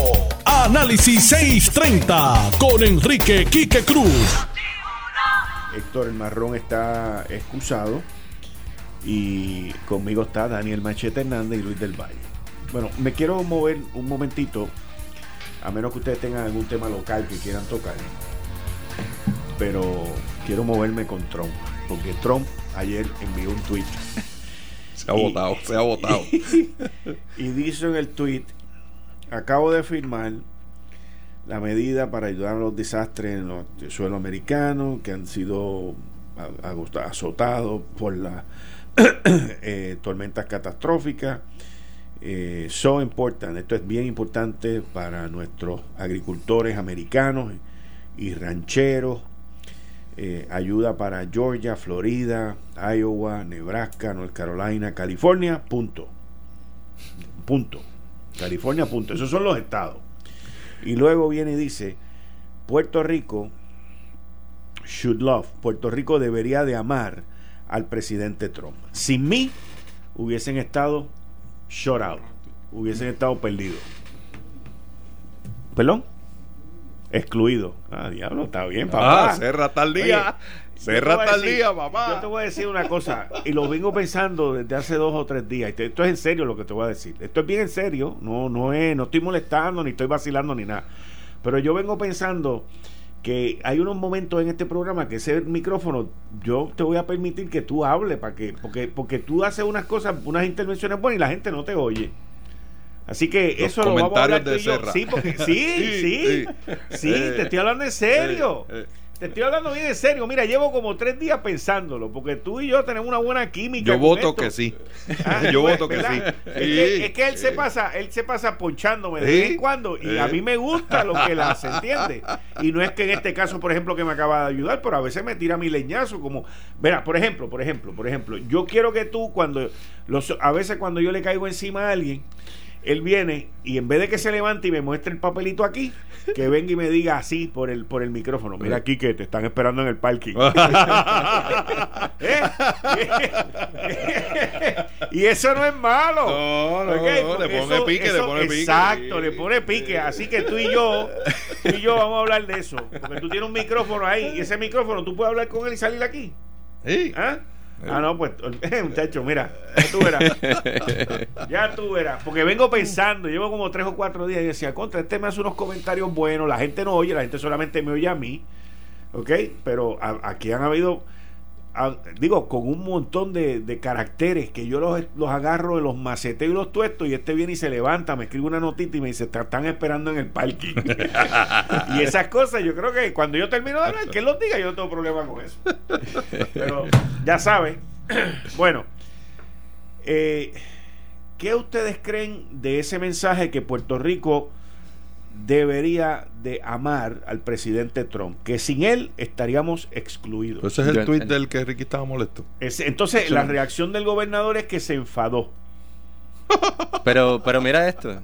Análisis 630 con Enrique Quique Cruz. Héctor El Marrón está excusado y conmigo está Daniel Machete Hernández y Luis del Valle. Bueno, me quiero mover un momentito, a menos que ustedes tengan algún tema local que quieran tocar. Pero quiero moverme con Trump, porque Trump ayer envió un tweet. Se ha votado, se ha votado. Y, dice en el tweet, acabo de firmar la medida para ayudar a los desastres en los suelo americano que han sido azotados por las eh, tormentas catastróficas. Eh, so important, esto es bien importante para nuestros agricultores americanos y rancheros. Eh, ayuda para Georgia, Florida, Iowa, Nebraska, North Carolina, California, punto. Punto. California, punto. Esos son los estados. Y luego viene y dice, Puerto Rico should love, Puerto Rico debería de amar al presidente Trump. Sin mí hubiesen estado shut out, hubiesen estado perdidos. ¿Perdón? Excluido. Ah, diablo, está bien, papá. Ah, cerra tal día. cerra tal día, papá. Yo te voy a decir una cosa, y lo vengo pensando desde hace dos o tres días. Esto es en serio lo que te voy a decir. Esto es bien en serio. No, no es, no estoy molestando, ni estoy vacilando, ni nada. Pero yo vengo pensando que hay unos momentos en este programa que ese micrófono yo te voy a permitir que tú hables para que porque porque tú haces unas cosas unas intervenciones buenas y la gente no te oye. Así que eso lo vamos a hablar tú y yo. sí porque sí sí sí, te estoy hablando en serio te estoy hablando bien en serio. Mira, llevo como tres días pensándolo, porque tú y yo tenemos una buena química. Yo voto que sí. Ah, yo voto que sí. Es que, él se pasa, él se pasa ponchándome de vez en cuando, y a mí me gusta lo que la hace, ¿entiendes? Y no es que en este caso, por ejemplo, que me acaba de ayudar, pero a veces me tira mi leñazo, como, mira, por ejemplo, por ejemplo, por ejemplo, yo quiero que tú cuando los, a veces cuando yo le caigo encima a alguien, él viene y en vez de que se levante y me muestre el papelito aquí, que venga y me diga así por el por el micrófono, mira aquí que te están esperando en el parking. ¿Eh? y eso no es malo. No, no, le pone pique, le pone pique. Exacto, le pone pique. Así que tú y yo, tú y yo vamos a hablar de eso. Porque tú tienes un micrófono ahí y ese micrófono tú puedes hablar con él y salir aquí. Sí. ¿Ah? Ah, no, pues, muchacho, mira, ya tú verás. ya tú verás. Porque vengo pensando, llevo como tres o cuatro días y decía, contra, este me hace unos comentarios buenos, la gente no oye, la gente solamente me oye a mí. ¿Ok? Pero aquí han habido, digo, con un montón de, caracteres que yo los, los agarro de los maceteo y los tuestos y este viene y se levanta, me escribe una notita y me dice, te están esperando en el parking. y esas cosas, yo creo que cuando yo termino de hablar, que él los diga, yo no tengo problema con eso. Pero ya saben. bueno, eh, ¿qué ustedes creen de ese mensaje que Puerto Rico debería de amar al presidente Trump, que sin él estaríamos excluidos. Ese es el tuit del que Ricky estaba molesto. entonces, la reacción del gobernador es que se enfadó. Pero, pero mira esto.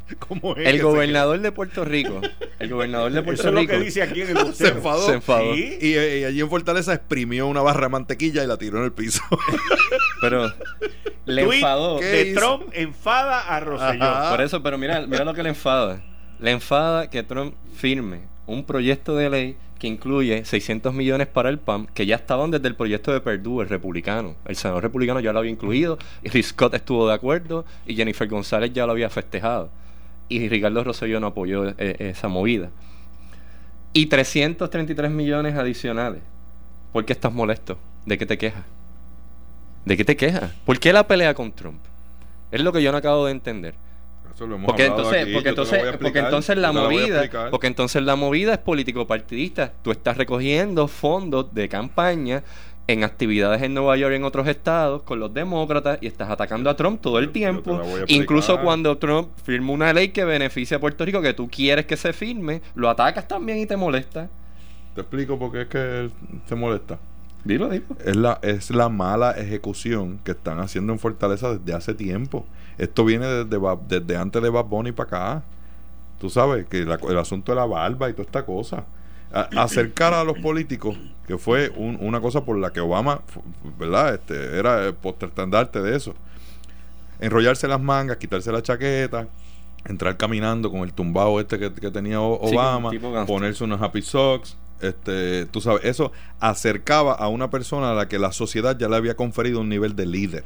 el gobernador de Puerto Rico. El gobernador de Puerto Rico. Es lo que dice aquí en el se enfadó. Se enfadó. Y, allí en Fortaleza exprimió una barra de mantequilla y la tiró en el piso. pero le enfadó. De Trump enfada a Rosselló. Por eso, pero mira, mira lo que le enfada le enfada que Trump firme un proyecto de ley que incluye 600 millones para el PAM, que ya estaban desde el proyecto de Perdue, el republicano. El senador republicano ya lo había incluido, y Rick Scott estuvo de acuerdo, y Jennifer González ya lo había festejado. Y Ricardo Rosselló no apoyó eh, esa movida. Y 333 millones adicionales. ¿Por qué estás molesto? ¿De qué te quejas? ¿De qué te quejas? ¿Por qué la pelea con Trump? Es lo que yo no acabo de entender porque entonces, porque entonces, porque entonces la movida, porque entonces la movida es político partidista. Tú estás recogiendo fondos de campaña en actividades en Nueva York y en otros estados con los demócratas y estás atacando a Trump todo el tiempo. Incluso cuando Trump firma una ley que beneficia a Puerto Rico que tú quieres que se firme, lo atacas también y te molesta. Te explico por qué es que se molesta. Dilo, dilo. Es la, es la mala ejecución que están haciendo en Fortaleza desde hace tiempo. Esto viene desde, desde antes de Bad Bunny para acá. Tú sabes que el asunto de la barba y toda esta cosa. acercar a los políticos, que fue una cosa por la que Obama, ¿verdad? Este, era el estandarte de eso. Enrollarse las mangas, quitarse la chaqueta, entrar caminando con el tumbado este que, tenía Obama, ponerse unos happy socks este, tú sabes, eso acercaba a una persona a la que la sociedad ya le había conferido un nivel de líder.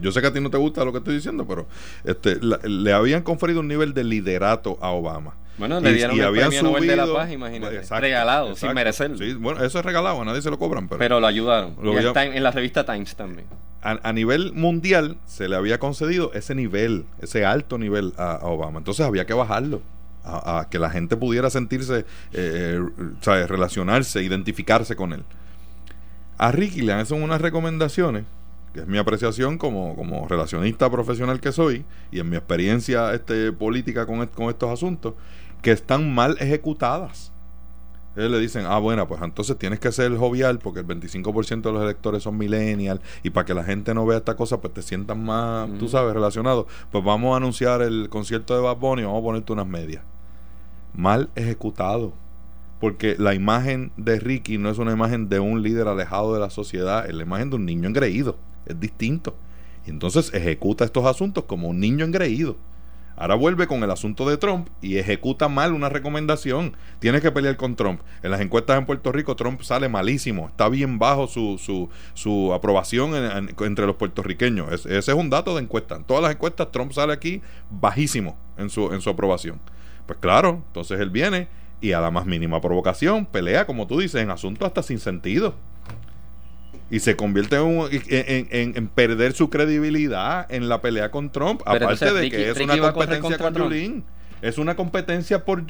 yo, sé que a ti no te gusta lo que estoy diciendo, pero este, le habían conferido un nivel de liderato a Obama. Bueno, le dieron el premio Nobel de la Paz, imagínate. regalado, sin merecerlo. Sí, bueno, eso es regalado, a nadie se lo cobran. Pero, pero lo ayudaron. en la revista Times también. A, nivel mundial se le había concedido ese nivel, ese alto nivel a Obama. Entonces había que bajarlo a, que la gente pudiera sentirse, eh, eh relacionarse, identificarse con él. A Ricky le hacen unas recomendaciones, que es mi apreciación como, como relacionista profesional que soy, y en mi experiencia este, política con, con estos asuntos, que están mal ejecutadas. Ellos le dicen, ah, bueno, pues entonces tienes que ser jovial porque el 25% de los electores son millennials y para que la gente no vea esta cosa, pues te sientan más, tú sabes, relacionado. Pues vamos a anunciar el concierto de Bad Bunny y vamos a ponerte unas medias. Mal ejecutado. Porque la imagen de Ricky no es una imagen de un líder alejado de la sociedad, es la imagen de un niño engreído. Es distinto. Entonces ejecuta estos asuntos como un niño engreído. Ahora vuelve con el asunto de Trump y ejecuta mal una recomendación. Tiene que pelear con Trump. En las encuestas en Puerto Rico Trump sale malísimo. Está bien bajo su, su, su aprobación entre los puertorriqueños. ese es un dato de encuesta. En todas las encuestas Trump sale aquí bajísimo en su, en su aprobación. Pues claro, entonces él viene y a la más mínima provocación pelea, como tú dices, en asuntos hasta sin sentido y se convierte en, perder su credibilidad en la pelea con Trump, aparte de que es una competencia con Yulín. Es una competencia por,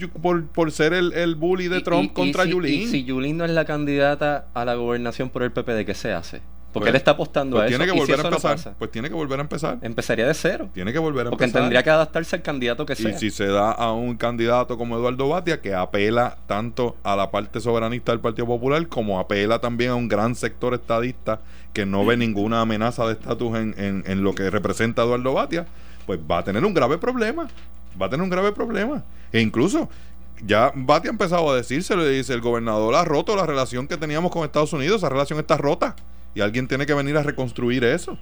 por, ser el, el, bully de Trump contra Yulín. Y si Yulín no es la candidata a la gobernación por el PP, ¿de qué se hace? Porque pues, él está apostando pues a eso. Tiene que volver a empezar. pues tiene que volver a empezar. Empezaría de cero. Tiene que volver a Porque empezar. tendría que adaptarse al candidato que sea. Y si se da a un candidato como Eduardo Batia, que apela tanto a la parte soberanista del Partido Popular, como apela también a un gran sector estadista que no ve ninguna amenaza de estatus en, en, lo que representa Eduardo Batia, pues va a tener un grave problema. Va a tener un grave problema. E incluso ya Batia ha empezado a decirse, le dice, el gobernador ha roto la relación que teníamos con Estados Unidos, esa relación está rota. Y alguien tiene que venir a reconstruir eso.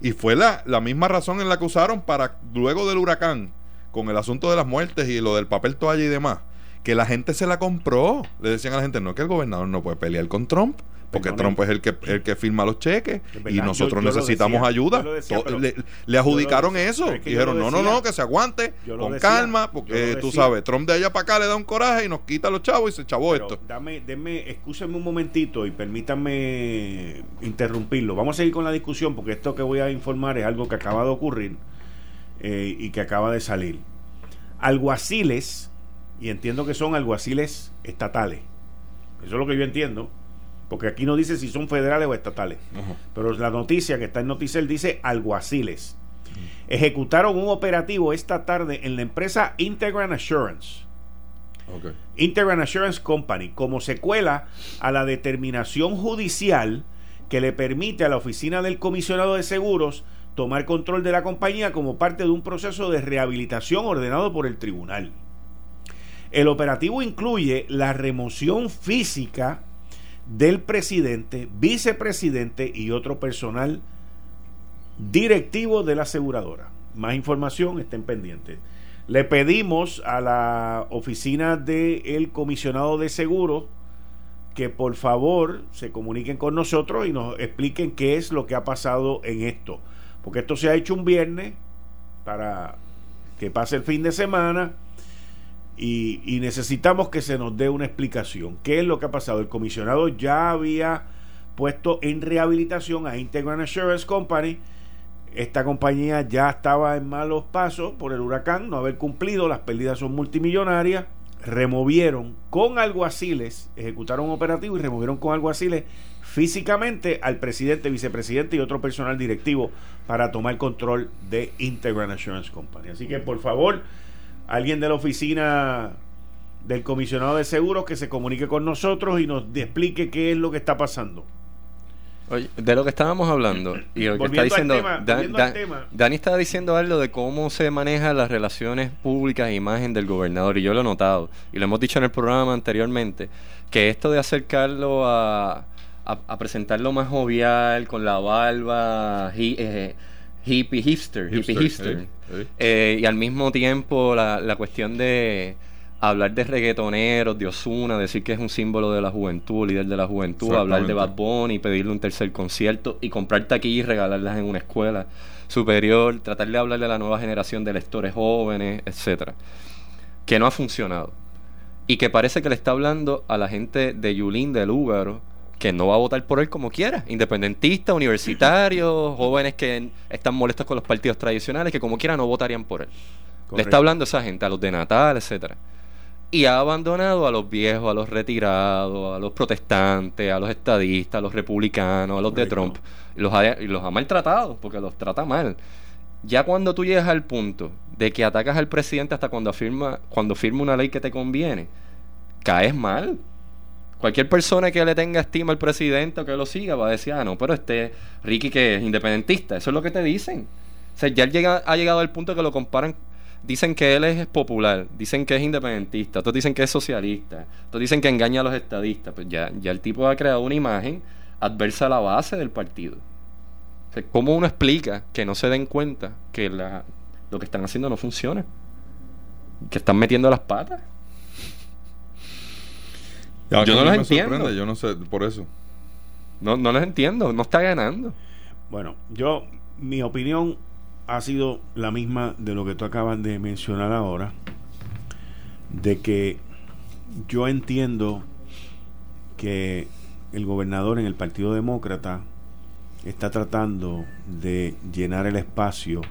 Y fue la, la misma razón en la que usaron para, luego del huracán, con el asunto de las muertes y lo del papel toalla y demás, que la gente se la compró. Le decían a la gente, no, que el gobernador no puede pelear con Trump. Porque Trump es el que, el que firma los cheques y nosotros necesitamos ayuda. le, adjudicaron eso. Dijeron, no, no, no, que se aguante, con calma, porque tú sabes, Trump de allá para acá le da un coraje y nos quita los chavos y se chavó esto. Dame, denme, escúchenme un momentito y permítanme interrumpirlo. Vamos a seguir con la discusión porque esto que voy a informar es algo que acaba de ocurrir eh, y que acaba de salir. Alguaciles, y entiendo que son alguaciles estatales. Eso es lo que yo entiendo porque aquí no dice si son federales o estatales. Pero la noticia que está en Noticel dice alguaciles. Ejecutaron un operativo esta tarde en la empresa Integran Assurance. Integran Assurance Company como secuela a la determinación judicial que le permite a la oficina del comisionado de seguros tomar control de la compañía como parte de un proceso de rehabilitación ordenado por el tribunal. El operativo incluye la remoción física del presidente, vicepresidente y otro personal directivo de la aseguradora. Más información, estén pendientes. Le pedimos a la oficina del comisionado de seguros que por favor se comuniquen con nosotros y nos expliquen qué es lo que ha pasado en esto. Porque esto se ha hecho un viernes para que pase el fin de semana y, necesitamos que se nos dé una explicación. ¿Qué es lo que ha pasado? El comisionado ya había puesto en rehabilitación a Integral Assurance Company. Esta compañía ya estaba en malos pasos por el huracán, no haber cumplido, las pérdidas son multimillonarias. Removieron con alguaciles, ejecutaron un operativo y removieron con alguaciles físicamente al presidente, vicepresidente y otro personal directivo para tomar control de Integral Assurance Company. Así que por favor, alguien de la oficina del comisionado de seguros que se comunique con nosotros y nos explique qué es lo que está pasando. Oye, de lo que estábamos hablando y lo que está diciendo Dani estaba diciendo algo de cómo se manejan las relaciones públicas e imagen del gobernador y yo lo he notado y lo hemos dicho en el programa anteriormente que esto de acercarlo a, a, presentarlo más jovial con la barba eh, hippie hipster, hippie hipster, eh, y al mismo tiempo la, la, cuestión de hablar de reggaetoneros, de Osuna, decir que es un símbolo de la juventud, líder de la juventud, hablar de Bad Bunny, pedirle un tercer concierto y comprar taquillas y regalarlas en una escuela superior, tratar de hablarle a la nueva generación de lectores jóvenes, etcétera, que no ha funcionado. Y que parece que le está hablando a la gente de Yulín del Lúgaro que no va a votar por él como quiera, independentistas, universitarios, jóvenes que están molestos con los partidos tradicionales, que como quiera no votarían por él. Le está hablando a esa gente, a los de Natal, etcétera. Y ha abandonado a los viejos, a los retirados, a los protestantes, a los estadistas, a los republicanos, a los de Trump. Los, ha, los ha maltratado, porque los trata mal. Ya cuando tú llegas al punto de que atacas al presidente hasta cuando afirma, cuando firma una ley que te conviene, caes mal. Cualquier persona que le tenga estima al presidente o que lo siga va a decir, ah, no, pero este Ricky que es independentista, eso es lo que te dicen. O sea, ya ha llegado al punto que lo comparan dicen que él es popular, dicen que es independentista, otros dicen que es socialista, otros dicen que engaña a los estadistas. Pues ya, ya el tipo ha creado una imagen adversa a la base del partido. O ¿Cómo uno explica que no se den cuenta que la, lo que están haciendo no funciona? Que están metiendo las patas. Yo no los entiendo. Yo no sé, por eso. No, no los entiendo, no está ganando. Bueno, yo, mi opinión ha sido la misma de lo que tú acabas de mencionar ahora, de que yo entiendo que el gobernador en el Partido Demócrata está tratando de llenar el espacio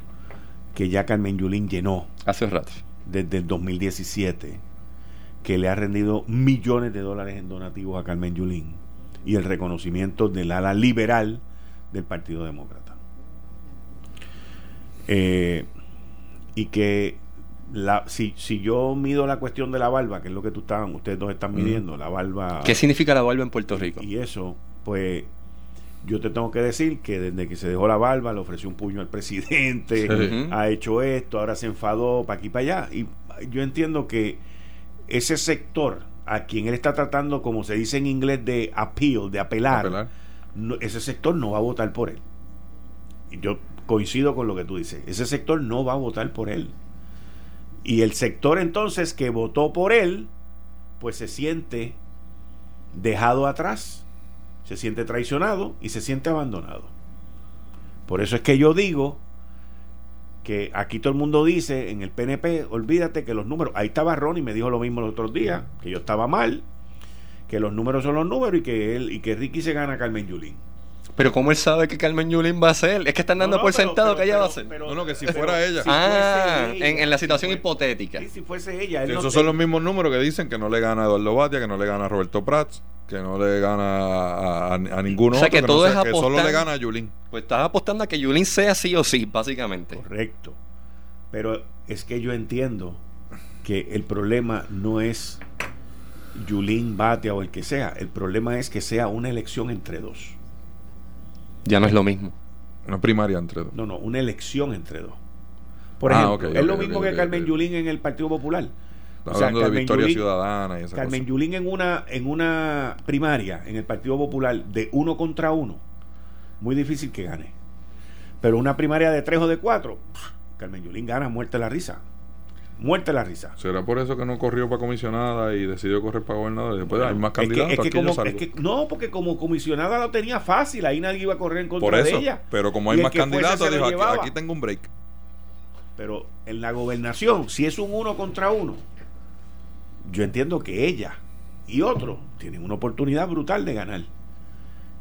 que ya Carmen Yulín llenó hace rato desde el 2017 que le ha rendido millones de dólares en donativos a Carmen Yulín y el reconocimiento del ala liberal del Partido Demócrata eh, y que la, si, si yo mido la cuestión de la barba, que es lo que tú estaban, ustedes dos están midiendo, la barba. ¿Qué significa la barba en Puerto Rico? Y eso, pues yo te tengo que decir que desde que se dejó la barba le ofreció un puño al presidente, ha hecho esto, ahora se enfadó para aquí para allá. Y yo entiendo que ese sector a quien él está tratando, como se dice en inglés, de appeal, de apelar, ese sector no va a votar por él. Y yo coincido con lo que tú dices. Ese sector no va a votar por él. Y el sector entonces que votó por él, pues se siente dejado atrás, se siente traicionado y se siente abandonado. Por eso es que yo digo que aquí todo el mundo dice en el PNP, olvídate que los números, ahí estaba Ronnie, me dijo lo mismo los otros días, que yo estaba mal, que los números son los números y que él y que Ricky se gana a Carmen Yulín. Pero ¿cómo él sabe que Carmen Yulín va a ser? Es que están dando por sentado que ella va a ser. no, no, que si fuera ella. ah, en, la situación hipotética. si fuese ella. esos son los mismos números que dicen que no le gana a Eduardo Batia, que no le gana a Roberto Prats, que no le gana a, ninguno o sea, que todo es que solo le gana a Yulín. Pues estás apostando a que Yulín sea sí o sí, básicamente. Correcto. Pero es que yo entiendo que el problema no es Yulín, Batia o el que sea. El problema es que sea una elección entre dos. Ya no es lo mismo. Una primaria entre dos. No, no, una elección entre dos. Por ah, ejemplo, es lo mismo que Carmen Yulín en el Partido Popular. hablando de Victoria Ciudadana y esa Carmen Yulín en una, en una primaria en el Partido Popular de uno contra uno, muy difícil que gane. Pero una primaria de tres o de cuatro, Carmen Yulín gana muerte la risa muerte la risa. ¿Será por eso que no corrió para comisionada y decidió correr para gobernador? Después hay más candidatos. Es que, no, porque como comisionada lo tenía fácil, ahí nadie iba a correr en contra de ella. Pero como hay más candidatos, dijo, aquí, tengo un break. Pero en la gobernación, si es un uno contra uno, yo entiendo que ella y otro tienen una oportunidad brutal de ganar.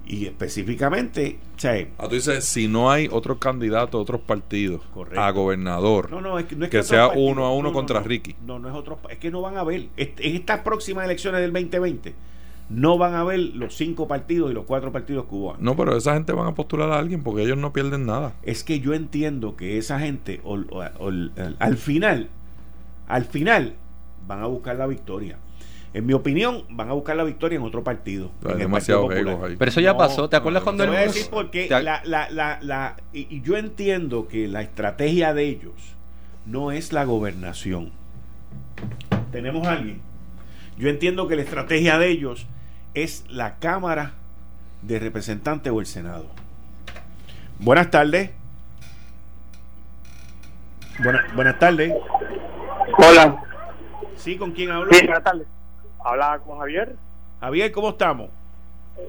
Y específicamente, ah, tú dices, si no hay otro candidato, otros partidos a gobernador, que, sea uno a uno contra Ricky. No, no es otro, es que no van a ver, en estas próximas elecciones del 2020, no van a ver los cinco partidos y los cuatro partidos cubanos. No, pero esa gente van a postular a alguien porque ellos no pierden nada. Es que yo entiendo que esa gente, al final, al final, van a buscar la victoria en mi opinión, van a buscar la victoria en otro partido. demasiado Pero eso ya pasó. ¿Te acuerdas cuando el voy a decir porque la, la, la, la y, yo entiendo que la estrategia de ellos no es la gobernación. Tenemos a alguien. Yo entiendo que la estrategia de ellos es la Cámara de Representantes o el Senado. Buenas tardes. buenas tardes. Hola. Sí, ¿con quién hablo? Sí, buenas tardes. Habla con Javier. Javier, ¿cómo estamos?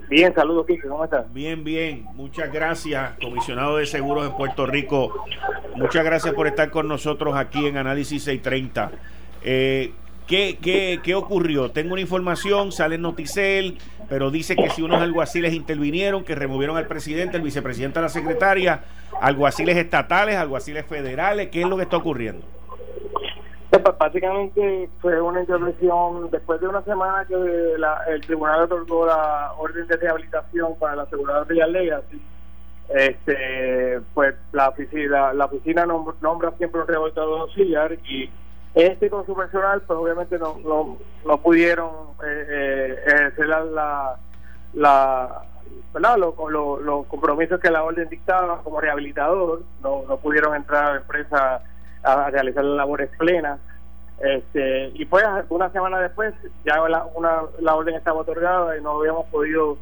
Bien, saludos, Kike, ¿cómo estás? Bien, bien. Muchas gracias, comisionado de seguros en Puerto Rico. Muchas gracias por estar con nosotros aquí en Análisis 630. Eh, ¿qué, qué, qué ocurrió? Tengo una información, sale en Noticel, pero dice que si unos alguaciles intervinieron, que removieron al presidente, el vicepresidente, a la secretaria, alguaciles estatales, alguaciles federales, ¿qué es lo que está ocurriendo? Básicamente fue una intervención después de una semana que el tribunal otorgó la orden de rehabilitación para la aseguradora Real Legacy. Este, pues la oficina, la oficina nombra, siempre un rehabilitador auxiliar y este con su personal, pues obviamente no, no, no pudieron eh, eh, ejercer la, la, ¿verdad? Los, los, compromisos que la orden dictaba como rehabilitador, no, no pudieron entrar a la empresa a realizar las labores plenas. Este, y pues una semana después ya la, una, la orden estaba otorgada y no habíamos podido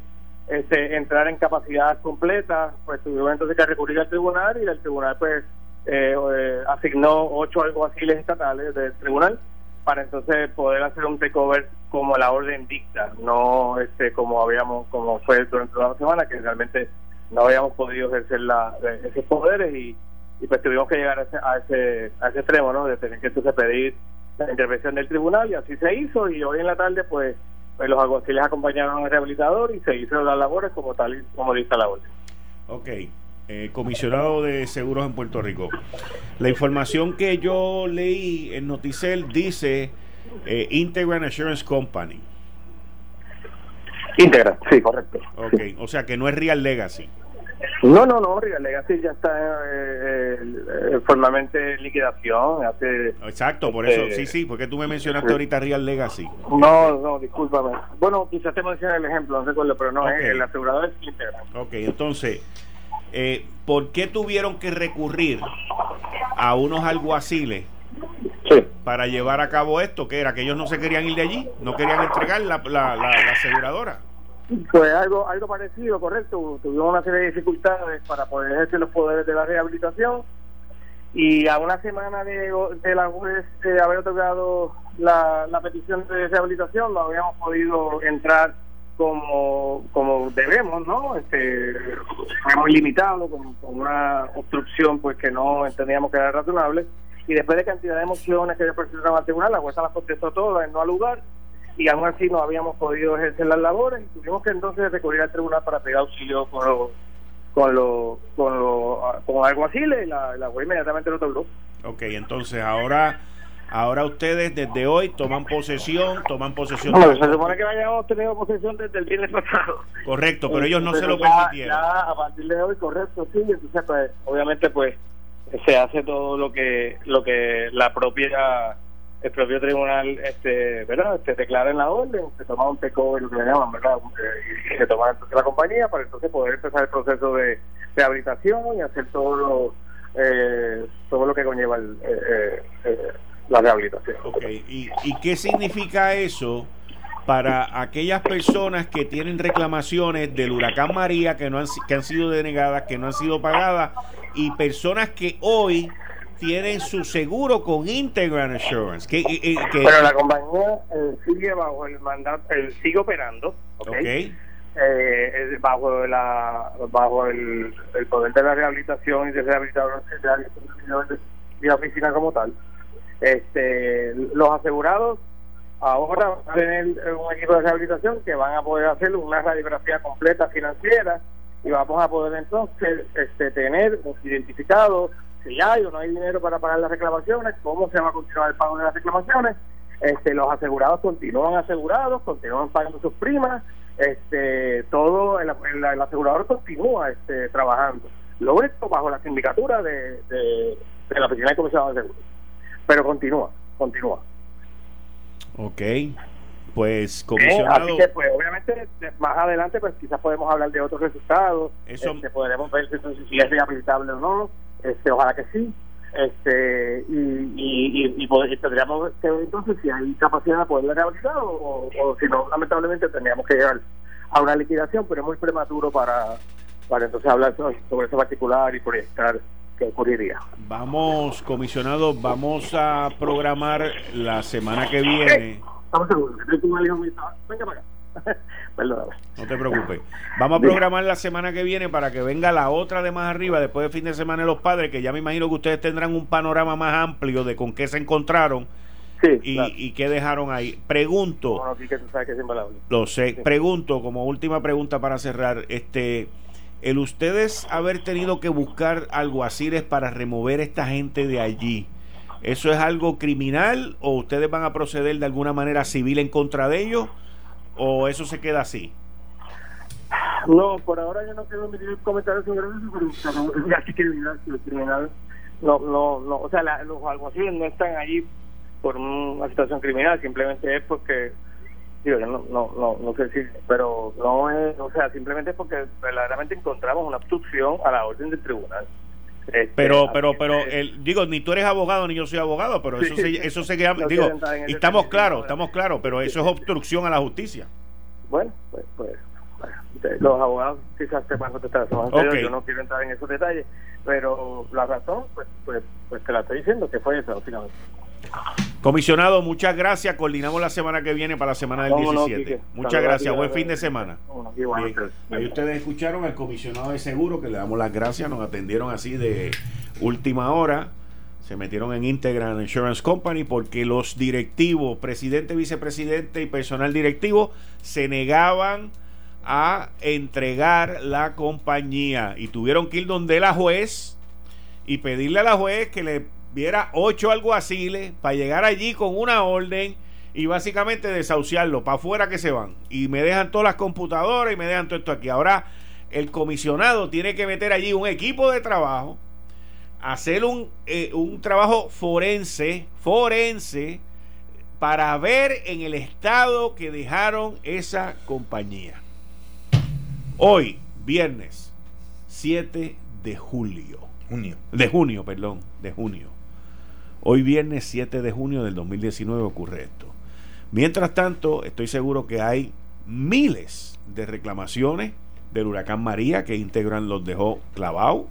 este, entrar en capacidad completa, pues tuvimos entonces que recurrir al tribunal y el tribunal pues eh, eh, asignó ocho alguaciles estatales del tribunal para entonces poder hacer un takeover como la orden dicta, no este como habíamos como fue durante toda la semana que realmente no habíamos podido ejercer la, esos poderes y y pues tuvimos que llegar a ese, a ese, a ese extremo, ¿no? De tener que entonces pedir la intervención del tribunal y así se hizo y hoy en la tarde pues, pues los alguaciles acompañaron al rehabilitador y se hizo las labores como tal y como dice la orden. Ok. Eh, comisionado de seguros en Puerto Rico. La información que yo leí en Noticel dice eh, Integran Assurance Company. Integra, sí, correcto. Ok, o sea que no es Real Legacy. No, no, no, Real Legacy ya está eh, eh, formalmente en liquidación. Hace, Exacto, por eso, sí, sí, porque tú me mencionaste ahorita Real Legacy. No, no, discúlpame. Bueno, quizás te mencioné el ejemplo, no recuerdo, pero no, es el asegurador es íntegra. Ok, entonces, eh, ¿por qué tuvieron que recurrir a unos alguaciles para llevar a cabo esto? que era? ¿Que ellos no se querían ir de allí? ¿No querían entregar la, la, la aseguradora? Pues algo, algo parecido, correcto. Tuvimos una serie de dificultades para poder ejercer los poderes de la rehabilitación y a una semana de, de la juez haber otorgado la, la petición de rehabilitación no habíamos podido entrar como como debemos, ¿no? Este, fue muy limitado, con, una obstrucción pues que no entendíamos que era razonable y después de cantidad de mociones que presentaron al tribunal, la jueza las contestó todas en no al lugar y aún así no habíamos podido ejercer las labores y tuvimos que entonces recurrir al tribunal para pedir auxilio con los con lo, con lo, con algo así y la, la inmediatamente lo otorgó. Ok, entonces ahora ahora ustedes desde hoy toman posesión, toman posesión. No, se supone que hayamos tenido posesión desde el viernes pasado. Correcto, pero ellos no se lo permitieron. Ya, a partir de hoy, correcto, sí, entonces pues obviamente pues se hace todo lo que lo que la propia el propio tribunal este verdad este declara en la orden se toma un teco lo que le llaman verdad eh, y se toma entonces la compañía para entonces poder empezar el proceso de rehabilitación y hacer todo lo eh, todo lo que conlleva el, eh, la rehabilitación okay. ¿Y, ¿y qué significa eso para aquellas personas que tienen reclamaciones del huracán María que no han, que han sido denegadas que no han sido pagadas y personas que hoy tienen su seguro con Integral Insurance. Que, eh, eh, Pero la compañía eh, sigue bajo el mandato, sigue operando, ¿ok? bajo la bajo el, poder de la rehabilitación y de rehabilitador de la oficina como tal. Este, los asegurados ahora van a tener un equipo de rehabilitación que van a poder hacer una radiografía completa financiera y vamos a poder entonces este, tener identificados si hay o no hay dinero para pagar las reclamaciones, cómo se va a continuar el pago de las reclamaciones. Este, los asegurados continúan asegurados, continúan pagando sus primas, este, todo el, asegurador continúa este, trabajando. Lo único bajo la sindicatura de, de, la Oficina de Comisionado de Seguros. Pero continúa, continúa. Ok, pues comisionado. así que, pues, obviamente, más adelante, pues quizás podemos hablar de otros resultados. Eso... Este, podremos ver si es rehabilitable o no este, ojalá que sí. Este, y, y, y, tendríamos que ver entonces si hay capacidad de poderla rehabilitar o, o, si no, lamentablemente tendríamos que llegar a una liquidación, pero es muy prematuro para, para entonces hablar sobre ese particular y proyectar qué ocurriría. Vamos, comisionado, vamos a programar la semana que viene. Estamos seguros. Venga para acá. No te preocupes. Vamos a programar la semana que viene para que venga la otra de más arriba, después del fin de semana de los padres, que ya me imagino que ustedes tendrán un panorama más amplio de con qué se encontraron. y, qué dejaron ahí. Pregunto. lo sé. Pregunto, como última pregunta para cerrar, este, el ustedes haber tenido que buscar alguaciles para remover esta gente de allí, ¿Eso es algo criminal o ustedes van a proceder de alguna manera civil en contra de ellos o eso se queda así? No, por ahora yo no quiero emitir comentarios sobre eso, pero ya que criminal, no, no, no, o sea, los alguaciles no están allí por una situación criminal, simplemente es porque digo, yo no, no, no, no sé si, pero no es, o sea, simplemente es porque verdaderamente encontramos una obstrucción a la orden del tribunal. Este, pero, pero, pero, el, digo, ni tú eres abogado ni yo soy abogado, pero eso se, eso se queda, digo, y estamos claros, estamos claros, pero eso es obstrucción a la justicia. Bueno, pues, pues los abogados quizás sepan contestar okay. yo no quiero entrar en esos detalles, pero la razón, pues, pues, pues te la estoy diciendo, que fue esa, básicamente. Comisionado, muchas gracias. Coordinamos la semana que viene para la semana del 17. muchas gracias. Buen fin de semana. Ahí ustedes escucharon al comisionado de seguro que le damos las gracias. Nos atendieron así de última hora. Se metieron en Integra Insurance Company porque los directivos, presidente, vicepresidente y personal directivo se negaban a entregar la compañía y tuvieron que ir donde la juez y pedirle a la juez que le viera ocho alguaciles para llegar allí con una orden y básicamente desahuciarlo, para afuera que se van. Y me dejan todas las computadoras y me dejan todo esto aquí. Ahora el comisionado tiene que meter allí un equipo de trabajo, hacer un, eh, un trabajo forense, forense, para ver en el estado que dejaron esa compañía. Hoy, viernes 7 de julio. Junio. De junio, perdón, de junio. Hoy viernes 7 de junio del 2019 ocurre esto. Mientras tanto, estoy seguro que hay miles de reclamaciones del huracán María que integran los dejó clavado.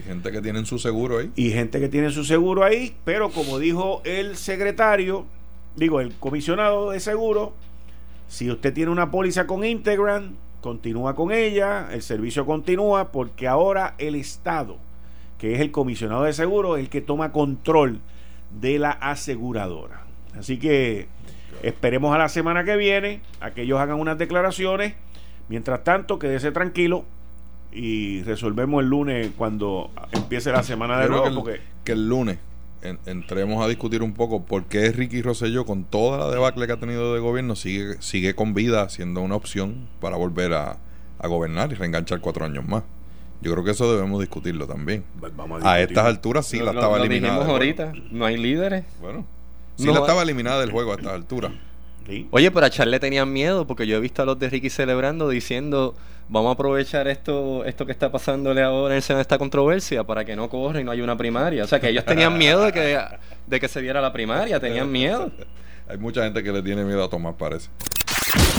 Y gente que tienen su seguro ahí. Y gente que tiene su seguro ahí, pero como dijo el secretario, digo, el comisionado de seguro, si usted tiene una póliza con Integran, continúa con ella, el servicio continúa porque ahora el Estado, que es el comisionado de seguro, es el que toma control de la aseguradora. Así que esperemos a la semana que viene a que ellos hagan unas declaraciones. Mientras tanto, quédese tranquilo y resolvemos el lunes cuando empiece la semana de nuevo. Que el, porque... que el lunes entremos a discutir un poco por qué Ricky Rosselló, con toda la debacle que ha tenido de gobierno, sigue, sigue con vida siendo una opción para volver a, a gobernar y reenganchar cuatro años más. Yo creo que eso debemos discutirlo también. Pues a, estas alturas sí la estaba eliminada. ahorita, no hay líderes. Bueno, sí la estaba eliminada del juego a estas alturas. Oye, pero a Charlie tenían miedo porque yo he visto a los de Ricky celebrando diciendo vamos a aprovechar esto esto que está pasándole ahora en esta controversia para que no corra y no haya una primaria. O sea, que ellos tenían miedo de que, de que se viera la primaria, tenían miedo. Hay mucha gente que le tiene miedo a Tomás, parece.